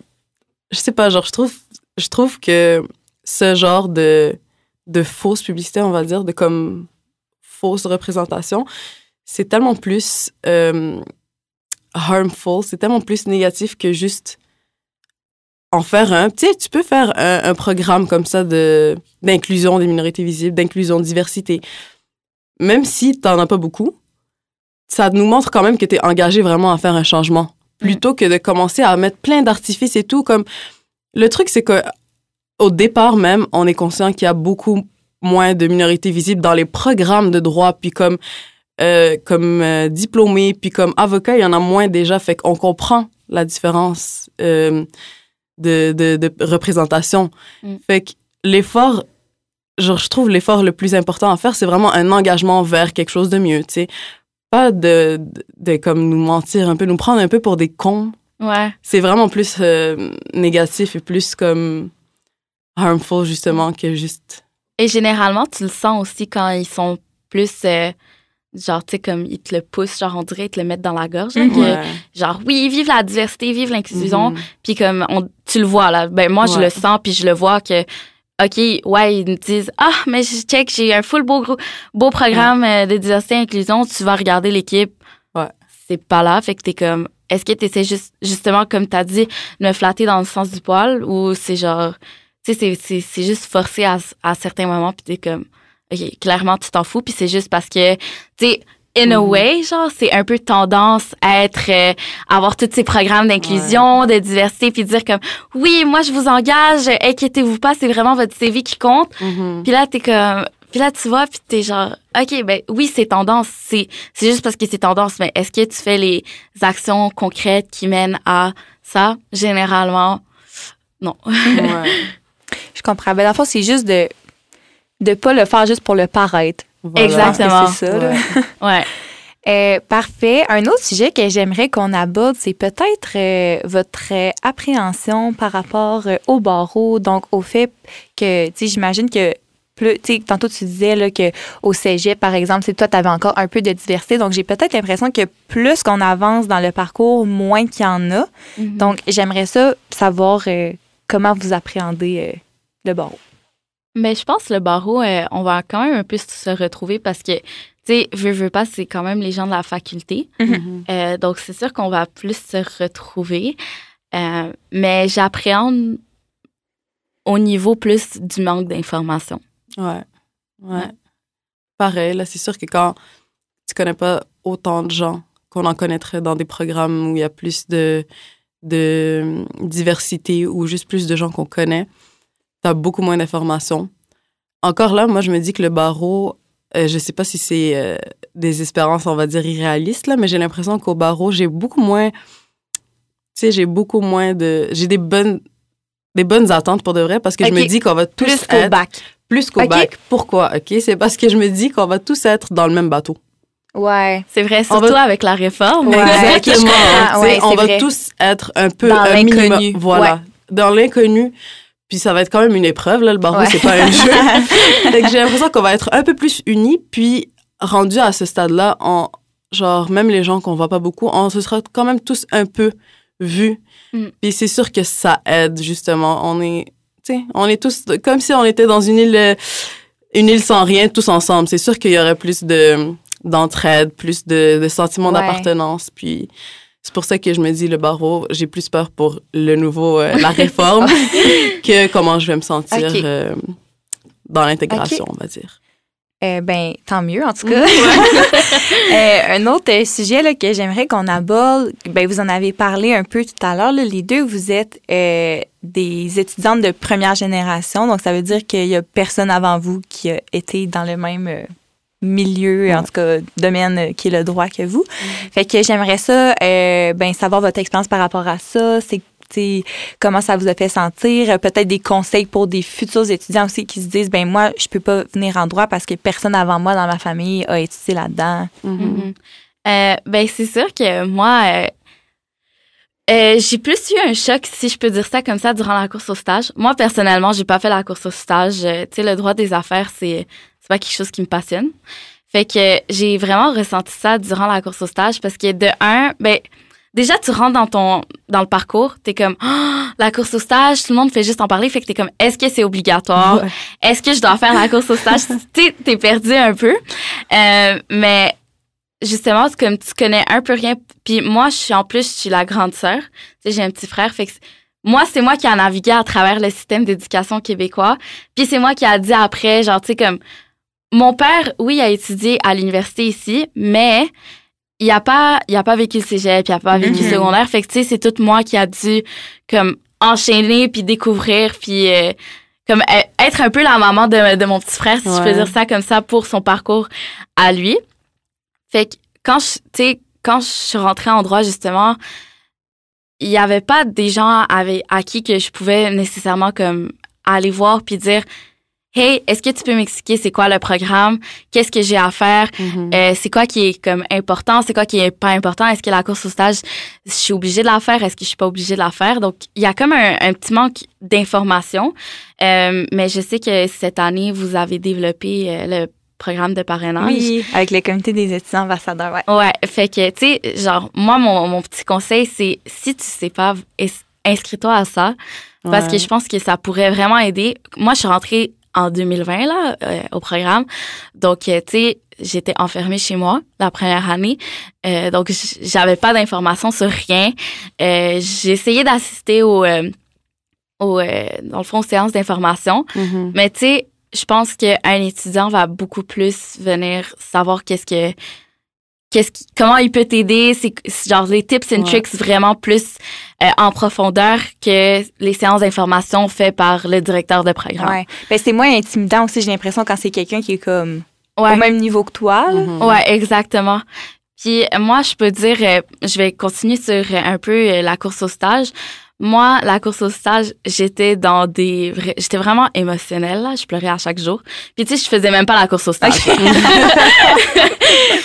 je sais pas, genre je trouve je trouve que ce genre de de fausse publicité, on va dire, de comme fausse représentation, c'est tellement plus euh, harmful, c'est tellement plus négatif que juste en faire un. Tu sais, tu peux faire un, programme comme ça de d'inclusion des minorités visibles, d'inclusion, de diversité. Même si t'en as pas beaucoup, ça nous montre quand même que t'es engagé vraiment à faire un changement. Plutôt que de commencer à mettre plein d'artifices et tout, comme le truc, c'est que au départ même, on est conscient qu'il y a beaucoup moins de minorités visibles dans les programmes de droit, puis comme euh, comme euh, diplômé, puis comme avocat, il y en a moins déjà, fait qu'on comprend la différence euh, de, de, de représentation. Mm. Fait que l'effort, genre, je trouve l'effort le plus important à faire, c'est vraiment un engagement vers quelque chose de mieux, tu sais. Pas de, de, de comme nous mentir un peu, nous prendre un peu pour des cons Ouais. c'est vraiment plus euh, négatif et plus comme harmful justement que juste Et généralement, tu le sens aussi quand ils sont plus, euh, genre, tu sais, comme ils te le poussent, genre, on dirait, ils te le mettent dans la gorge. là, Mhm. que, genre, oui, vive la diversité, vive l'inclusion. Mhm. Puis comme on, tu le vois là, ben moi je le sens puis je le vois que OK, ouais, ils me disent "Ah, mais je check, j'ai un full beau gros beau programme euh, de diversité et inclusion, tu vas regarder l'équipe." Ouais. C'est pas là, fait que t'es comme est-ce que t'essaies juste justement comme t'as dit de me flatter dans le sens du poil ou c'est genre tu sais c'est juste forcé à à certains moments puis t'es comme OK, clairement tu t'en fous puis c'est juste parce que tu sais in a Mhm. way, genre, c'est un peu tendance à être, euh, avoir tous ces programmes d'inclusion, de diversité, puis dire comme, oui, moi, je vous engage, inquiétez-vous pas, c'est vraiment votre CV qui compte. Mhm. Puis là, t'es comme, puis là, tu vois, puis t'es genre, OK, ben oui, c'est tendance, c'est, c'est juste parce que c'est tendance, mais est-ce que tu fais les actions concrètes qui mènent à ça? Généralement, non. Ouais. Je comprends. Ben, dans le fond, c'est juste de de pas le faire juste pour le paraître. Voilà. Exactement. C'est ça, là. Ouais. Euh, parfait. Un autre sujet que j'aimerais qu'on aborde, c'est peut-être euh, votre euh, appréhension par rapport euh, au barreau, donc au fait que, tu sais, j'imagine que plus, tu sais, tantôt tu disais là, que au cégep, par exemple, c'est toi, tu avais encore un peu de diversité, donc j'ai peut-être l'impression que plus qu'on avance dans le parcours, moins qu'il y en a. Mhm. Donc, j'aimerais ça savoir comment vous appréhendez le barreau. Mais je pense que le barreau, euh, on va quand même un peu se retrouver parce que, tu sais, veux, veux pas, c'est quand même les gens de la faculté. Mhm. Euh, donc, c'est sûr qu'on va plus se retrouver. Euh, mais j'appréhende au niveau plus du manque d'informations. Ouais. Ouais. Pareil, là, c'est sûr que quand tu connais pas autant de gens qu'on en connaîtrait dans des programmes où il y a plus de, de diversité ou juste plus de gens qu'on connaît, tu as beaucoup moins d'informations. Encore là, moi, je me dis que le barreau, euh, je sais pas si c'est euh, des espérances, on va dire, irréalistes, là, mais j'ai l'impression qu'au barreau, j'ai beaucoup moins. Tu sais, j'ai beaucoup moins de. J'ai des bonnes, des bonnes attentes pour de vrai parce que je me dis qu'on va tous Plus qu'au être bac. plus qu'au bac. Pourquoi? OK? C'est parce que je me dis qu'on va tous être dans le même bateau. Ouais. C'est vrai, surtout va- avec la réforme. Ouais. Exactement. Ouais, on va vrai. tous être un peu Dans un minimum- l'inconnu. Voilà. Dans l'inconnu. Puis ça va être quand même une épreuve, là, le barreau, Ouais. c'est pas un jeu. fait que j'ai l'impression qu'on va être un peu plus unis. Puis, rendu à ce stade-là, on, genre, même les gens qu'on voit pas beaucoup, on se sera quand même tous un peu vus. Mm. Puis c'est sûr que ça aide, justement. On est, tu sais, on est tous comme si on était dans une île, une île sans rien, tous ensemble. C'est sûr qu'il y aurait plus de d'entraide, plus de, de sentiments Ouais. d'appartenance. Puis c'est pour ça que je me dis le barreau, j'ai plus peur pour le nouveau, euh, la réforme, que comment je vais me sentir euh, dans l'intégration, on va dire. Euh, ben, tant mieux, en tout cas. Euh, un autre euh, sujet là, que j'aimerais qu'on aborde, ben, vous en avez parlé un peu tout à l'heure. Les deux, vous êtes des étudiantes de première génération. Donc, ça veut dire qu'il y a personne avant vous qui a été dans le même milieu, en tout cas, domaine qui est le droit que vous. Fait que j'aimerais ça, euh, ben, savoir votre expérience par rapport à ça. C'est tu sais, comment ça vous a fait sentir, Euh, peut-être des conseils pour des futurs étudiants aussi qui se disent ben moi je peux pas venir en droit parce que personne avant moi dans ma famille a étudié là-dedans. Mhm. Euh, ben, c'est sûr que moi, euh, euh, j'ai plus eu un choc, si je peux dire ça comme ça, durant la course au stage. Moi, personnellement, j'ai pas fait la course au stage. Euh, tu sais, le droit des affaires, c'est, c'est pas quelque chose qui me passionne. Fait que j'ai vraiment ressenti ça durant la course au stage parce que de un, ben, déjà, tu rentres dans ton, dans le parcours, t'es comme, Ah, la course au stage, tout le monde fait juste en parler. Fait que t'es comme, est-ce que c'est obligatoire? Ouais. Est-ce que je dois faire la course au stage? tu sais, t'es perdu un peu. Euh, mais justement, c'est comme tu connais un peu rien. Puis moi, je suis en plus, je suis la grande sœur. Tu sais, j'ai un petit frère. Fait que moi, c'est moi qui a navigué à travers le système d'éducation québécois. Puis c'est moi qui a dit après, genre, tu sais, comme, mon père, oui, a étudié à l'université ici, mais il a pas, il a pas vécu le cégep, il a pas vécu le Mhm. secondaire. Fait que, tu sais, c'est tout moi qui a dû, comme, enchaîner puis découvrir puis euh, comme euh, être un peu la maman de, de mon petit frère, si je peux dire ça comme ça, pour son parcours à lui. Fait que quand je, tu sais, quand je suis rentrée en droit, justement, il y avait pas des gens avec, à qui que je pouvais nécessairement comme aller voir puis dire Hey, est-ce que tu peux m'expliquer c'est quoi le programme? Qu'est-ce que j'ai à faire? Mhm. Euh, c'est quoi qui est comme important? C'est quoi qui est pas important? Est-ce que la course au stage, je suis obligée de la faire? Est-ce que je suis pas obligée de la faire? Donc, il y a comme un, un petit manque d'informations. Euh, mais je sais que cette année, vous avez développé euh, le programme de parrainage. Oui, avec le comité des étudiants ambassadeurs, ouais. Ouais, fait que, tu sais, genre, moi, mon, mon petit conseil, c'est si tu sais pas, ins- inscris-toi à ça. Parce que je pense que ça pourrait vraiment aider. Moi, je suis rentrée en 2020, là, euh, au programme. Donc, euh, tu sais, j'étais enfermée chez moi la première année. Euh, donc, j'avais pas d'informations sur rien. J'ai essayé d'assister au, au dans le fond, aux séances d'information. Mhm. Mais tu sais, je pense qu'un étudiant va beaucoup plus venir savoir qu'est-ce que qu'est-ce qui, comment il peut t'aider, c'est genre les tips and Ouais. tricks vraiment plus euh, en profondeur que les séances d'information faites par le directeur de programme. Ouais. Ben, c'est moins intimidant aussi, j'ai l'impression, quand c'est quelqu'un qui est comme Ouais. au même niveau que toi. là. Mhm. Ouais, exactement. Puis moi, je peux dire, euh, je vais continuer sur euh, un peu la course au stage. Moi, la course au stage, j'étais dans des... J'étais vraiment émotionnelle, là. Je pleurais à chaque jour. Puis, tu sais, je faisais même pas la course au stage.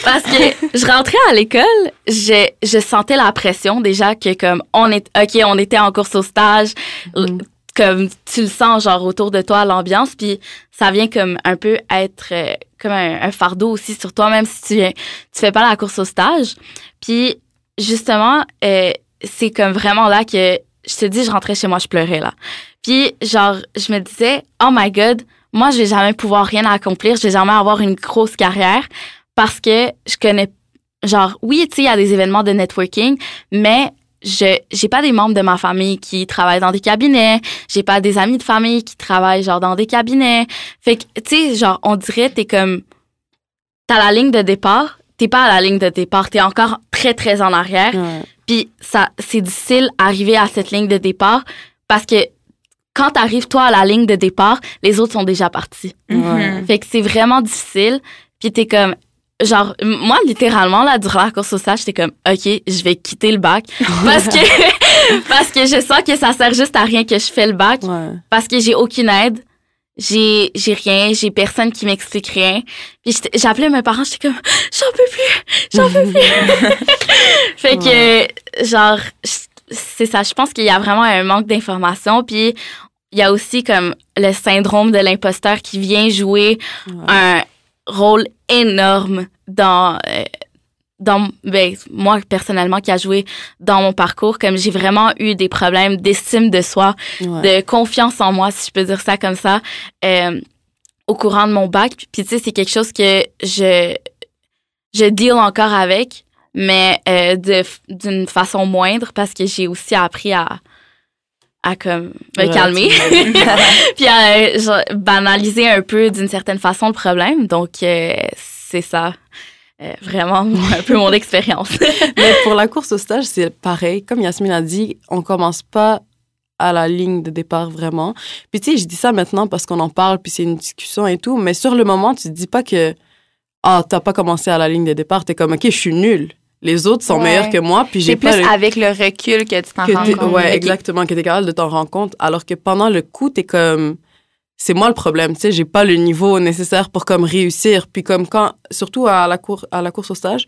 Parce que je rentrais à l'école, je, je sentais la pression déjà que comme on est... OK, on était en course au stage. Mm. Comme tu le sens, genre, autour de toi, l'ambiance. Puis, ça vient comme un peu être euh, comme un, fardeau aussi sur toi, même si tu, tu fais pas la course au stage. Puis, justement... Euh, c'est comme vraiment là que je te dis, je rentrais chez moi, je pleurais là. Puis genre, je me disais, oh my god, moi je vais jamais pouvoir rien accomplir, je vais jamais avoir une grosse carrière parce que je connais, genre, oui, tu sais, il y a des événements de networking, mais je j'ai pas des membres de ma famille qui travaillent dans des cabinets, j'ai pas des amis de famille qui travaillent genre dans des cabinets. Fait que tu sais genre on dirait t'es comme t'as la ligne de départ, t'es pas à la ligne de départ, t'es encore très très en arrière. Puis ça, c'est difficile d'arriver à cette ligne de départ parce que quand t'arrives toi à la ligne de départ, les autres sont déjà partis. Ouais. Fait que c'est vraiment difficile. Puis t'es comme, genre, moi, littéralement, là, durant la course au stage, j'étais comme, OK, je vais quitter le bac. parce que, parce que je sens que ça sert juste à rien que je fais le bac. Ouais. Parce que j'ai aucune aide. J'ai, j'ai rien, j'ai personne qui m'explique rien. Puis j'appelais mes parents, j'étais comme, j'en peux plus, j'en peux plus. fait que, genre, c'est ça, je pense qu'il y a vraiment un manque d'information. Puis il y a aussi comme le syndrome de l'imposteur qui vient jouer un rôle énorme dans euh, dans ben, moi personnellement qui a joué dans mon parcours comme j'ai vraiment eu des problèmes d'estime de soi de confiance en moi si je peux dire ça comme ça euh, au courant de mon bac. Puis tu sais c'est quelque chose que je je deal encore avec mais euh, de d'une façon moindre parce que j'ai aussi appris à à comme me calmer. puis à genre, banaliser un peu d'une certaine façon le problème. Donc euh, c'est ça euh, vraiment un peu mon expérience. Mais pour la course au stage, c'est pareil. Comme Yasmine a dit, on commence pas à la ligne de départ vraiment. Puis tu sais, je dis ça maintenant parce qu'on en parle, puis c'est une discussion et tout. Mais sur le moment, tu te dis pas que ah t'as pas commencé à la ligne de départ. T'es comme ok, je suis nulle. Les autres sont meilleurs que moi, puis j'ai plus avec le recul que tu t'en rends compte. Ouais, exactement, que t'es capable de t'en rendre compte. Alors que pendant le coup, t'es comme c'est moi le problème, tu sais, j'ai pas le niveau nécessaire pour comme réussir. Puis comme quand, surtout à la cour, à la course au stage,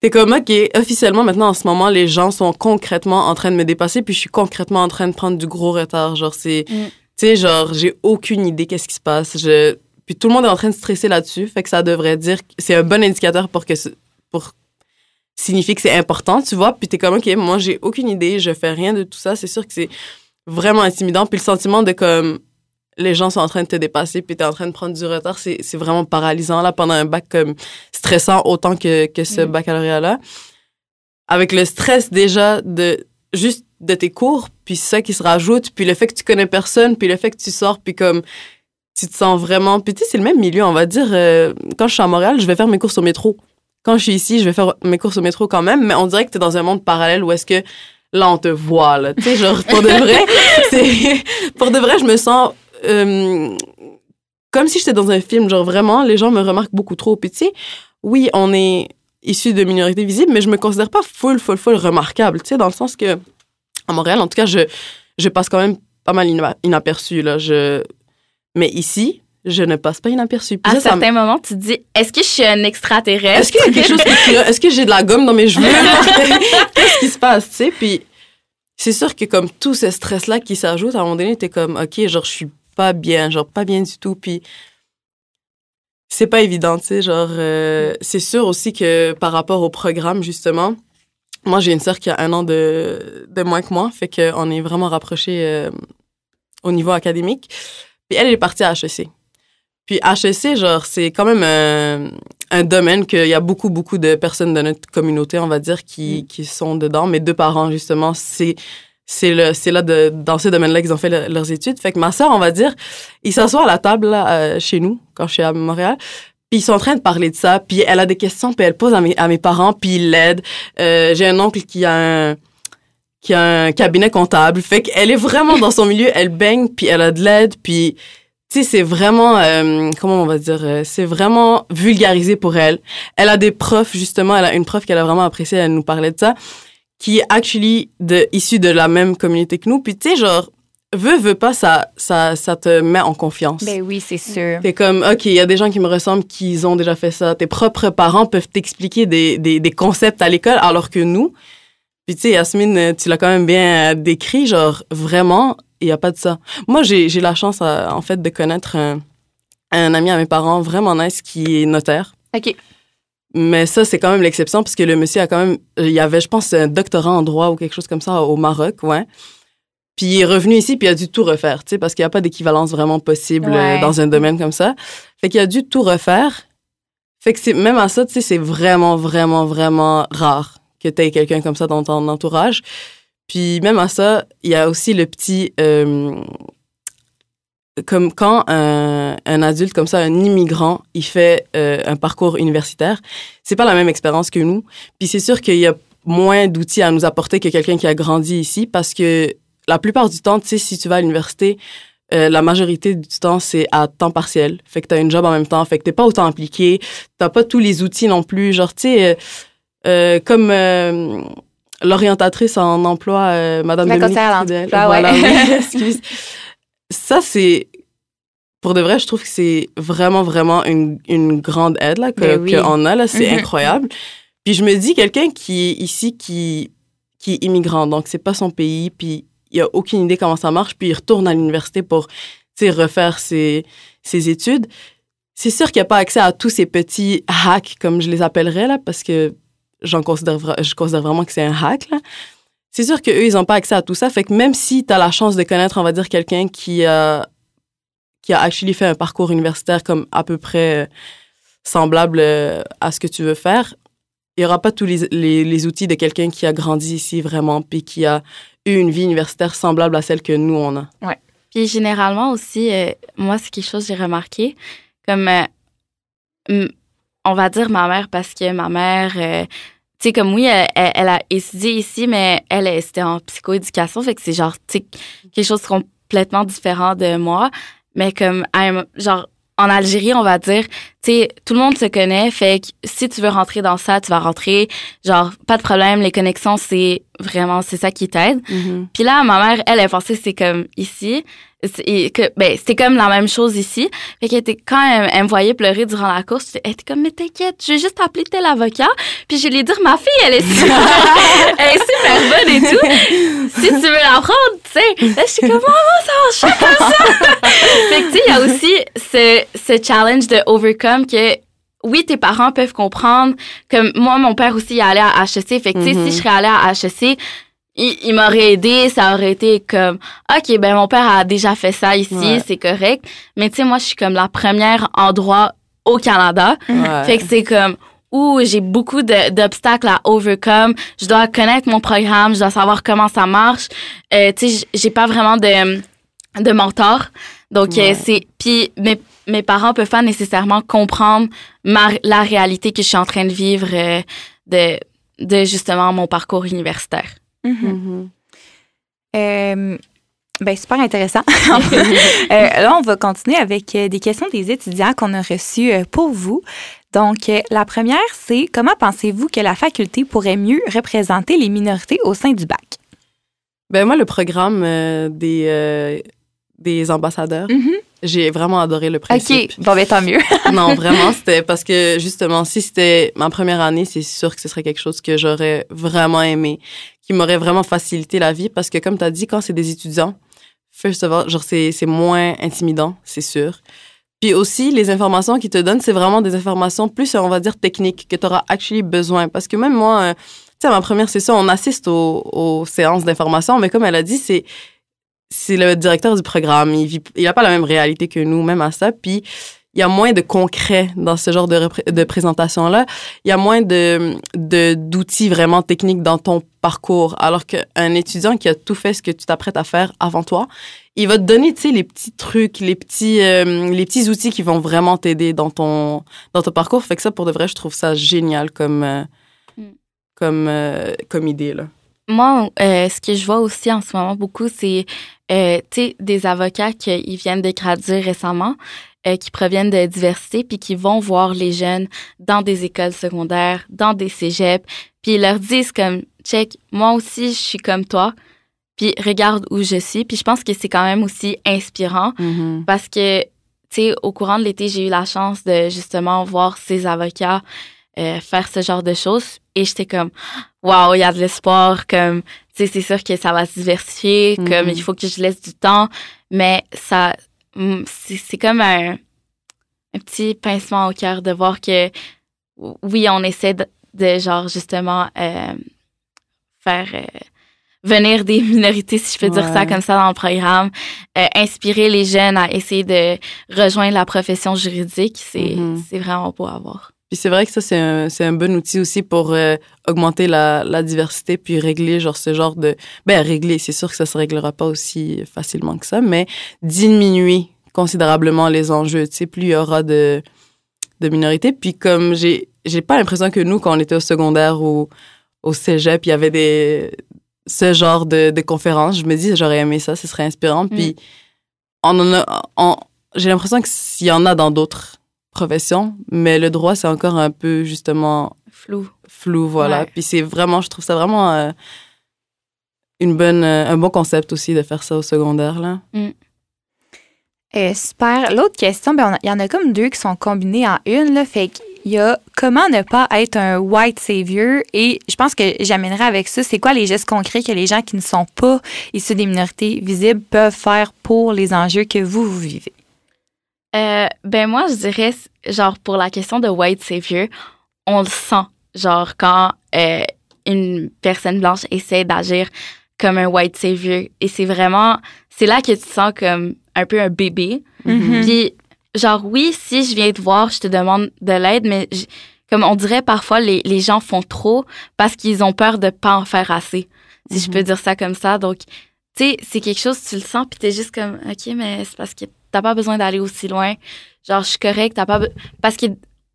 t'es comme ok, officiellement maintenant en ce moment les gens sont concrètement en train de me dépasser, puis je suis concrètement en train de prendre du gros retard. Genre c'est, mm. tu sais, genre j'ai aucune idée qu'est-ce qui se passe. Je, puis tout le monde est en train de stresser là-dessus, fait que ça devrait dire, c'est un bon indicateur pour que pour signifier que c'est important, tu vois. Puis t'es comme ok, moi j'ai aucune idée, je fais rien de tout ça. C'est sûr que c'est vraiment intimidant. Puis le sentiment de comme les gens sont en train de te dépasser puis tu es en train de prendre du retard, c'est, c'est vraiment paralysant là pendant un bac comme stressant autant que, que ce mm. baccalauréat-là. Avec le stress déjà de juste de tes cours, puis ça qui se rajoute, puis le fait que tu connais personne, puis le fait que tu sors, puis comme tu te sens vraiment... Puis tu sais, c'est le même milieu, on va dire. Euh, quand je suis à Montréal, je vais faire mes courses au métro. Quand je suis ici, je vais faire mes courses au métro quand même, mais on dirait que tu es dans un monde parallèle où est-ce que là, on te voit, là. Tu sais, genre, pour de vrai, c'est... Pour de vrai, je me sens euh, comme si j'étais dans un film, genre vraiment, les gens me remarquent beaucoup trop. Puis tu sais, oui, on est issu de minorités visibles, mais je me considère pas full, full, full remarquable, tu sais, dans le sens que, à Montréal, en tout cas, je, je passe quand même pas mal inaperçu, là. Je... Mais ici, je ne passe pas inaperçu. à certains moments, tu te dis, est-ce que je suis un extraterrestre? Est-ce qu'il y a quelque chose qui Est-ce que j'ai de la gomme dans mes cheveux? Qu'est-ce qui se passe, tu sais? Puis c'est sûr que comme tout ce stress-là qui s'ajoute, à un moment donné, t'es comme, OK, genre, je suis pas bien, genre pas bien du tout. Puis c'est pas évident, tu sais, genre euh, c'est sûr aussi que par rapport au programme justement, moi j'ai une sœur qui a un an de, de moins que moi, fait qu'on est vraiment rapprochés euh, au niveau académique. Puis elle, elle est partie à HEC. Puis HEC, genre, c'est quand même un, un domaine qu'il y a beaucoup, beaucoup de personnes de notre communauté, on va dire, qui, mm. qui sont dedans. Mes deux parents, justement, c'est c'est le c'est là de dans ce domaine-là qu'ils ont fait leurs études. Fait que ma sœur, on va dire, ils s'assoient à la table là, euh, chez nous quand je suis à Montréal. Puis ils sont en train de parler de ça, puis elle a des questions, puis elle pose à mes, à mes parents, puis ils l'aident. Euh, j'ai un oncle qui a un qui a un cabinet comptable, fait qu'elle est vraiment dans son milieu, elle baigne, puis elle a de l'aide, puis tu sais c'est vraiment euh, comment on va dire, euh, c'est vraiment vulgarisé pour elle. Elle a des profs justement, elle a une prof qu'elle a vraiment appréciée, elle nous parlait de ça qui est actually de, issu de la même communauté que nous. Puis, tu sais, genre, veux, veux pas, ça, ça, ça te met en confiance. Ben oui, c'est sûr. T'es comme, OK, il y a des gens qui me ressemblent qui ont déjà fait ça. Tes propres parents peuvent t'expliquer des, des, des concepts à l'école, alors que nous, puis tu sais, Yasmine, tu l'as quand même bien décrit, genre, vraiment, il n'y a pas de ça. Moi, j'ai la chance, euh, en fait, de connaître un, un ami à mes parents vraiment nice qui est notaire. OK. Mais ça, c'est quand même l'exception, parce que le monsieur a quand même, il y avait, je pense, un doctorat en droit ou quelque chose comme ça au Maroc, ouais. Puis il est revenu ici, puis il a dû tout refaire, tu sais, parce qu'il n'y a pas d'équivalence vraiment possible Ouais. dans un domaine comme ça. Fait qu'il a dû tout refaire. Fait que c'est, même à ça, tu sais, c'est vraiment, vraiment, vraiment rare que tu aies quelqu'un comme ça dans ton entourage. Puis même à ça, il y a aussi le petit... euh, comme quand un, un adulte comme ça, un immigrant, il fait euh, un parcours universitaire, c'est pas la même expérience que nous. Puis c'est sûr qu'il y a moins d'outils à nous apporter que quelqu'un qui a grandi ici parce que la plupart du temps, tu sais, si tu vas à l'université, euh, la majorité du temps, c'est à temps partiel. Fait que t'as une job en même temps. Fait que t'es pas autant impliqué. T'as pas tous les outils non plus. Genre, tu sais, euh, comme l'orientatrice en emploi, Madame La Dominique Trudel. Voilà, ouais. oui, excuse. Ça, c'est... Pour de vrai, je trouve que c'est vraiment, vraiment une, une grande aide Ben oui. qu'on a. Là, c'est Mhm. incroyable. Puis je me dis, quelqu'un qui est ici, qui, qui est immigrant, donc c'est pas son pays, puis il a aucune idée comment ça marche, puis il retourne à l'université pour, refaire ses, ses études. C'est sûr qu'il n'y a pas accès à tous ces petits hacks, comme je les appellerais, là, parce que j'en considère, je considère vraiment que c'est un hack, là. C'est sûr qu'eux, ils n'ont pas accès à tout ça. Fait que même si tu as la chance de connaître, on va dire, quelqu'un qui a, qui a actually fait un parcours universitaire comme à peu près euh, semblable euh, à ce que tu veux faire, il n'y aura pas tous les, les, les outils de quelqu'un qui a grandi ici vraiment, puis qui a eu une vie universitaire semblable à celle que nous, on a. Puis généralement aussi, euh, moi, c'est quelque chose que j'ai remarqué. Comme, euh, on va dire ma mère, parce que ma mère, euh, tu sais, comme oui, elle, elle- a étudié ici, mais elle, elle, c'était en psychoéducation. Fait que c'est genre, tu sais, quelque chose de complètement différent de moi. Mais comme, genre, en Algérie, on va dire, tu sais, tout le monde se connaît. Fait que si tu veux rentrer dans ça, tu vas rentrer. Genre, pas de problème. Les connexions, c'est vraiment, c'est ça qui t'aide. Puis là, ma mère, elle, elle pensait c'est comme ici. C'est- que, ben, c'était comme la même chose ici. Fait qu'elle était, quand elle, elle me voyait pleurer durant la course, elle était comme, mais t'inquiète, je vais juste appeler tel avocat. Puis je lui ai dit, ma fille, elle est super, elle est super bonne et tout. Si tu veux la prendre, tu sais. Là, je suis comme, maman, ça marche comme ça. fait que, tu sais, il y a aussi ce, ce challenge de overcome que, oui, tes parents peuvent comprendre. Comme moi, mon père aussi, il allait à HEC. Fait que, tu sais, Mhm. si je serais allée à HEC, il, il m'aurait aidé, ça aurait été comme, OK, ben mon père a déjà fait ça ici, Ouais. c'est correct. Mais tu sais, moi, je suis comme la première endroit au Canada. Ouais. Fait que c'est comme, où j'ai beaucoup d'obstacles à overcome. Je dois connaître mon programme, je dois savoir comment ça marche. Euh, tu sais, j'ai pas vraiment de, de mentor. Donc, euh, Ouais. c'est... Puis mes, mes parents peuvent pas nécessairement comprendre ma, la réalité que je suis en train de vivre euh, de, de justement mon parcours universitaire. Mhm. Euh, ben, super intéressant. Euh, là, on va continuer avec euh, des questions des étudiants qu'on a reçues pour vous. Donc, la première, c'est comment pensez-vous que la faculté pourrait mieux représenter les minorités au sein du bac? Ben moi, le programme euh, des, euh, des ambassadeurs, j'ai vraiment adoré le principe. OK. Bon, ben, tant mieux. non, vraiment, c'était parce que justement, si c'était ma première année, c'est sûr que ce serait quelque chose que j'aurais vraiment aimé, qui m'aurait vraiment facilité la vie parce que comme tu as dit, quand c'est des étudiants, first of all, genre c'est moins intimidant, c'est sûr. Puis aussi, les informations qu'ils te donnent, c'est vraiment des informations plus, on va dire, techniques que tu auras actually besoin. Parce que même moi, euh, tu sais, à ma première session, on assiste aux, aux séances d'information, mais comme elle a dit, c'est c'est le directeur du programme. Il vit, il a pas la même réalité que nous, même à ça. Puis il y a moins de concret dans ce genre de, de présentation-là. Il y a moins de de- d'outils vraiment techniques dans ton parcours. Alors qu'un étudiant qui a tout fait ce que tu t'apprêtes à faire avant toi, il va te donner, tu sais, les petits trucs, les petits, euh, les petits outils qui vont vraiment t'aider dans ton, dans ton parcours. Fait que ça, pour de vrai, je trouve ça génial comme, euh, Mm. comme, euh, comme idée, là. Moi, ce que je vois aussi en ce moment beaucoup, c'est euh, tu sais, des avocats qui viennent de graduer récemment, euh, qui proviennent de diversité, puis qui vont voir les jeunes dans des écoles secondaires, dans des cégeps, puis ils leur disent comme, check, moi aussi, je suis comme toi. Puis regarde où je suis. Puis je pense que c'est quand même aussi inspirant Mhm. parce que, tu sais, au courant de l'été, j'ai eu la chance de justement voir ces avocats euh, faire ce genre de choses. Et j'étais comme, waouh, il y a de l'espoir. Comme, c'est sûr que ça va se diversifier. Comme, il faut que je laisse du temps. Mais ça, mm, c'est comme un, un petit pincement au cœur de voir que, oui, on essaie de, de, genre, justement, euh, faire euh, venir des minorités, si je peux dire ça comme ça, dans le programme, euh, inspirer les jeunes à essayer de rejoindre la profession juridique. C'est Mhm. c'est vraiment beau à voir. Puis c'est vrai que ça, c'est un, c'est un bon outil aussi pour euh, augmenter la, la diversité puis régler genre ce genre de... Ben, régler, c'est sûr que ça se réglera pas aussi facilement que ça, mais diminuer considérablement les enjeux. Tu sais, plus il y aura de, de minorités. Puis comme j'ai j'ai pas l'impression que nous, quand on était au secondaire ou au cégep, il y avait des ce genre de, de conférences, je me dis, j'aurais aimé ça, ce serait inspirant. Puis on en a... on- j'ai l'impression qu'il y en a dans d'autres profession, mais le droit, c'est encore un peu, justement, Flou. flou, voilà. Ouais. Puis c'est vraiment, je trouve ça vraiment euh, une bonne, euh, un bon concept aussi de faire ça au secondaire, là. Euh, super. L'autre question, ben, il y en a comme deux qui sont combinées en une. Là, fait qu'il y a comment ne pas être un white savior? Et je pense que j'amènerai avec ça, c'est quoi les gestes concrets que les gens qui ne sont pas issus des minorités visibles peuvent faire pour les enjeux que vous, vous vivez? Euh, ben moi, je dirais, genre, pour la question de white savior, on le sent. Genre, quand euh, une personne blanche essaie d'agir comme un white savior. Et c'est vraiment, c'est là que tu te sens comme un peu un bébé. Mhm. Puis, genre, oui, si je viens te voir, je te demande de l'aide, mais comme on dirait parfois, les, les gens font trop parce qu'ils ont peur de pas en faire assez. Si je peux dire ça comme ça. Donc, tu sais, c'est quelque chose, tu le sens, puis t'es juste comme, OK, mais c'est parce que t'as pas besoin d'aller aussi loin. Genre, je suis correcte, t'as pas... Parce que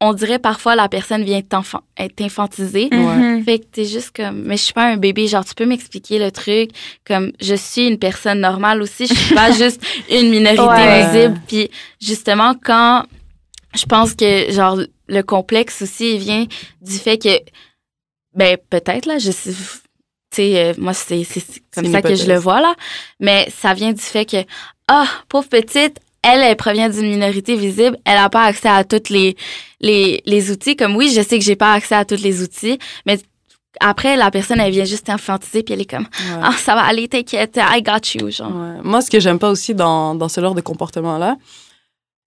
on dirait parfois la personne vient t'enfan- être infantisée. Mhm. Fait que t'es juste comme, mais je suis pas un bébé, genre tu peux m'expliquer le truc, comme je suis une personne normale aussi, je suis pas juste une minorité Ouais. visible. Puis justement quand je pense que genre le complexe aussi il vient du fait que ben peut-être là, je sais, tu sais euh, moi c'est comme ça que je le vois là, mais ça vient du fait que ah pauvre petite elle, elle provient d'une minorité visible. Elle n'a pas accès à toutes les, les, les outils. Comme oui, je sais que j'ai pas accès à tous les outils, mais après, la personne, elle vient juste infantiser, puis elle est comme, Ouais. ah, ça va aller, t'inquiète, I got you, genre. Ouais. Moi, ce que j'aime pas aussi dans, dans ce genre de comportement-là,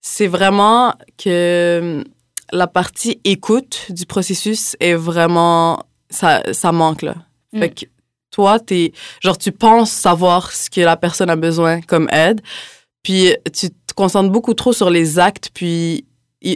c'est vraiment que la partie écoute du processus est vraiment. Ça, ça manque, là. Mm. Fait que toi, t'es. Genre, tu penses savoir ce que la personne a besoin comme aide, puis tu te concentres beaucoup trop sur les actes, puis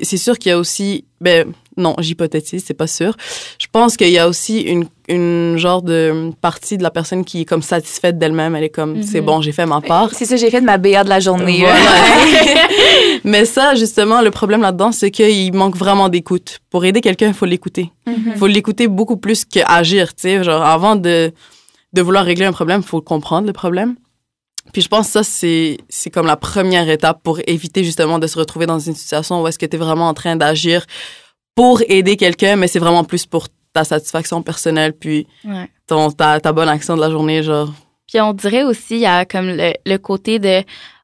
c'est sûr qu'il y a aussi. Ben, non, j'hypothétise, c'est pas sûr. Je pense qu'il y a aussi une, une genre de partie de la personne qui est comme satisfaite d'elle-même. Elle est comme, Mhm. c'est bon, j'ai fait ma part. C'est ça, j'ai fait de ma BA de la journée. Voilà. Mais ça, justement, le problème là-dedans, c'est qu'il manque vraiment d'écoute. Pour aider quelqu'un, il faut l'écouter. Mhm. Il faut l'écouter beaucoup plus qu'agir, tu sais. Genre, avant de, de vouloir régler un problème, il faut comprendre le problème. Puis je pense que ça, c'est, c'est comme la première étape pour éviter justement de se retrouver dans une situation où est-ce que tu es vraiment en train d'agir pour aider quelqu'un, mais c'est vraiment plus pour ta satisfaction personnelle, puis Ouais. ton, ta, ta bonne action de la journée, genre. Puis on dirait aussi, il y a comme le, le côté de,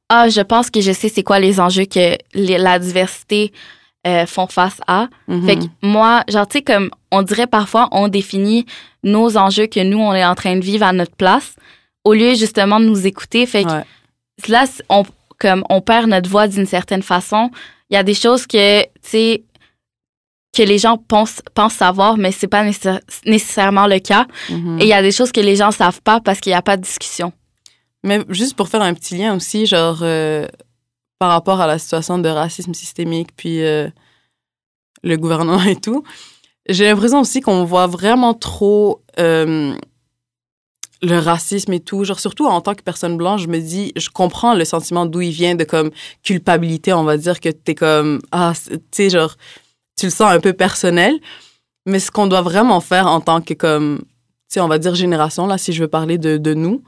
ah, je pense que je sais c'est quoi les enjeux que les- la diversité euh, font face à. Mhm. Fait que moi, genre, tu sais, comme on dirait parfois, on définit nos enjeux que nous, on est en train de vivre à notre place, au lieu justement de nous écouter. Fait que Ouais. là, on, comme on perd notre voix d'une certaine façon. Il y a des choses que, tu sais, que les gens pensent, pensent savoir, mais c'est pas nécessaire- nécessairement le cas. Mhm. Et il y a des choses que les gens savent pas parce qu'il n'y a pas de discussion. Mais juste pour faire un petit lien aussi, genre, euh, par rapport à la situation de racisme systémique, puis euh, le gouvernement et tout, j'ai l'impression aussi qu'on voit vraiment trop euh, le racisme et tout. Genre, surtout en tant que personne blanche, je me dis, je comprends le sentiment d'où il vient de comme culpabilité, on va dire, que t'es comme, ah, tu sais, genre, tu le sens un peu personnel. Mais ce qu'on doit vraiment faire en tant que comme, tu sais, on va dire génération, là, si je veux parler de, de nous,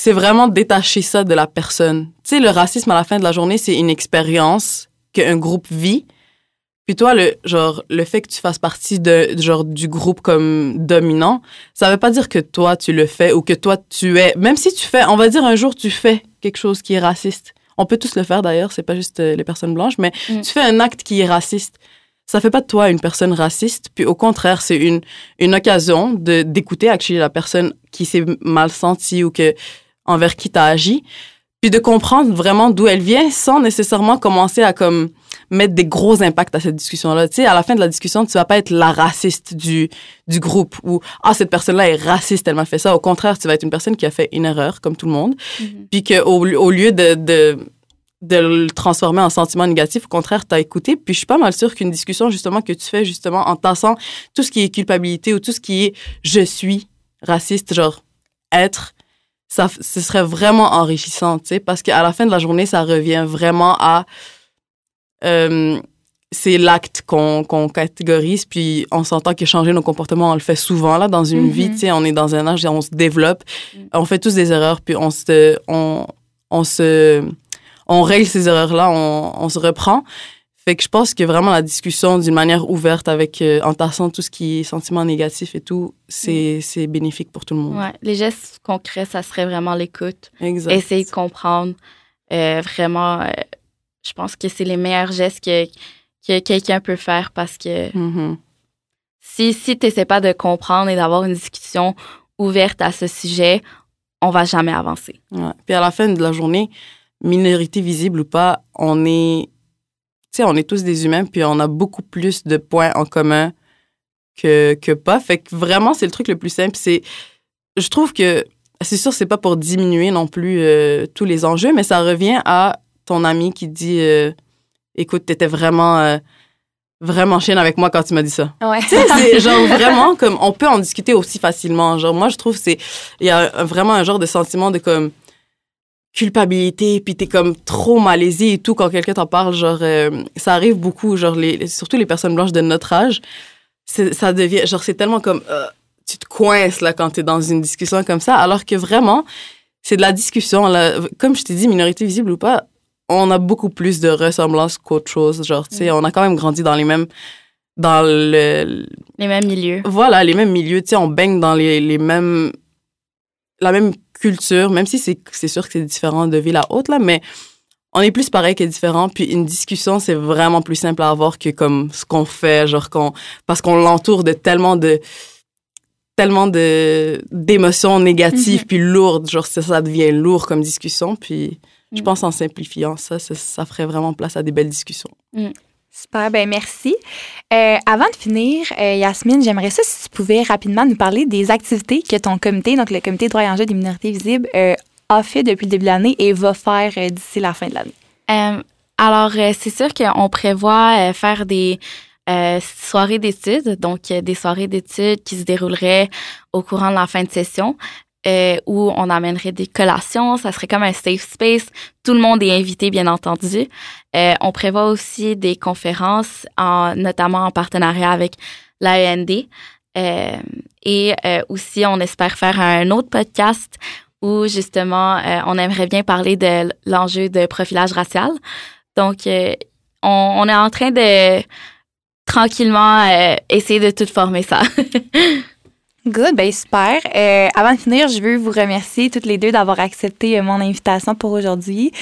c'est vraiment détacher ça de la personne. Tu sais, le racisme à la fin de la journée, c'est une expérience qu'un groupe vit. Puis toi, le genre le fait que tu fasses partie de genre du groupe comme dominant, ça veut pas dire que toi tu le fais ou que toi tu es. Même si tu fais, on va dire un jour tu fais quelque chose qui est raciste. On peut tous le faire d'ailleurs, c'est pas juste euh, les personnes blanches, mais Mm. tu fais un acte qui est raciste. Ça fait pas de toi une personne raciste, puis au contraire, c'est une une occasion de d'écouter actually la personne qui s'est mal sentie ou que envers qui t'as agi, puis de comprendre vraiment d'où elle vient sans nécessairement commencer à comme mettre des gros impacts à cette discussion-là. Tu sais, à la fin de la discussion, tu vas pas être la raciste du, du groupe ou ah cette personne-là est raciste, elle m'a fait ça. Au contraire, tu vas être une personne qui a fait une erreur comme tout le monde, Mhm. puis que au, au lieu de, de de le transformer en sentiment négatif, au contraire, t'as écouté. Puis je suis pas mal sûre qu'une discussion justement que tu fais justement en tassant tout ce qui est culpabilité ou tout ce qui est je suis raciste, genre être, ça, ce serait vraiment enrichissant, tu sais, parce qu'à la fin de la journée, ça revient vraiment à euh, c'est l'acte qu'on qu'on catégorise, puis on s'entend que changer nos comportements, on le fait souvent là dans une vie, tu sais, on est dans un âge on se développe, Mhm. on fait tous des erreurs, puis on se, on, on se, on règle ces erreurs-là, on, on se reprend. Fait que je pense que vraiment la discussion d'une manière ouverte avec, euh, en tassant tout ce qui est sentiments négatifs et tout, c'est, c'est bénéfique pour tout le monde. Ouais, les gestes concrets, ça serait vraiment l'écoute. Essayer de comprendre. euh, vraiment, euh, je pense que c'est les meilleurs gestes que, que quelqu'un peut faire parce que Mhm. si, si tu n'essaies pas de comprendre et d'avoir une discussion ouverte à ce sujet, on va jamais avancer. Ouais. Puis à la fin de la journée, minorité visible ou pas, on est, sais, on est tous des humains, puis on a beaucoup plus de points en commun que, que pas. Fait que vraiment, c'est le truc le plus simple. C'est, je trouve que, c'est sûr, c'est pas pour diminuer non plus euh, tous les enjeux, mais ça revient à ton ami qui dit, euh, écoute, t'étais vraiment, euh, vraiment chienne avec moi quand tu m'as dit ça. Ouais. Tu sais, c'est genre vraiment comme on peut en discuter aussi facilement. Genre moi je trouve c'est il y a vraiment un genre de sentiment de comme culpabilité puis t'es comme trop malaisé et tout quand quelqu'un t'en parle genre euh, ça arrive beaucoup genre les surtout les personnes blanches de notre âge ça devient genre c'est tellement comme euh, tu te coinces là quand t'es dans une discussion comme ça alors que vraiment c'est de la discussion là comme je t'ai dit minorité visible ou pas on a beaucoup plus de ressemblances qu'autre chose genre tu sais on a quand même grandi dans les mêmes dans le Les mêmes milieux. voilà, les mêmes milieux, tu sais, on baigne dans les, les mêmes, la même culture, même si c'est, sûr que c'est différent de ville à autre, là, mais on est plus pareil que différent. Puis une discussion, c'est vraiment plus simple à avoir que comme ce qu'on fait, genre qu'on, parce qu'on l'entoure de tellement de, tellement de, d'émotions négatives Mhm. puis lourdes, genre ça, ça devient lourd comme discussion. Puis je Mhm. pense en simplifiant ça, ça, ça ferait vraiment place à des belles discussions. Super, ben merci. Euh, avant de finir, euh, Yasmine, j'aimerais ça si tu pouvais rapidement nous parler des activités que ton comité, donc le comité droit et enjeux des minorités visibles, euh, a fait depuis le début de l'année et va faire d'ici la fin de l'année. Alors, c'est sûr qu'on prévoit faire des soirées d'études, donc des soirées d'études qui se dérouleraient au courant de la fin de session, euh, où on amènerait des collations. Ça serait comme un safe space. Tout le monde est invité, bien entendu. Euh, on prévoit aussi des conférences, en, notamment en partenariat avec l'AEND. Euh, et euh, aussi, on espère faire un autre podcast où justement, euh, on aimerait bien parler de l'enjeu de profilage racial. Donc, euh, on, on est en train de tranquillement essayer de tout former ça. Good, ben super. Euh, avant de finir, je veux vous remercier toutes les deux d'avoir accepté euh, mon invitation pour aujourd'hui.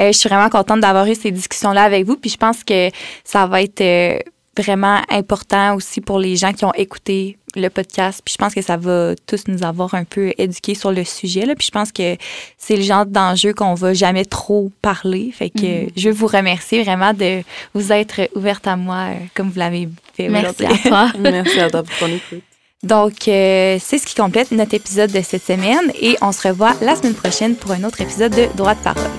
Euh, je suis vraiment contente d'avoir eu ces discussions-là avec vous, puis je pense que ça va être euh, vraiment important aussi pour les gens qui ont écouté le podcast. Puis je pense que ça va tous nous avoir un peu éduqués sur le sujet. Là. Puis je pense que c'est le genre d'enjeu qu'on va jamais trop parler. Fait que Mhm. je veux vous remercier vraiment de vous être ouverte à moi euh, comme vous l'avez fait Merci à toi. Merci à toi pour ton écoute. Donc, euh, c'est ce qui complète notre épisode de cette semaine et on se revoit la semaine prochaine pour un autre épisode de Droit de parole.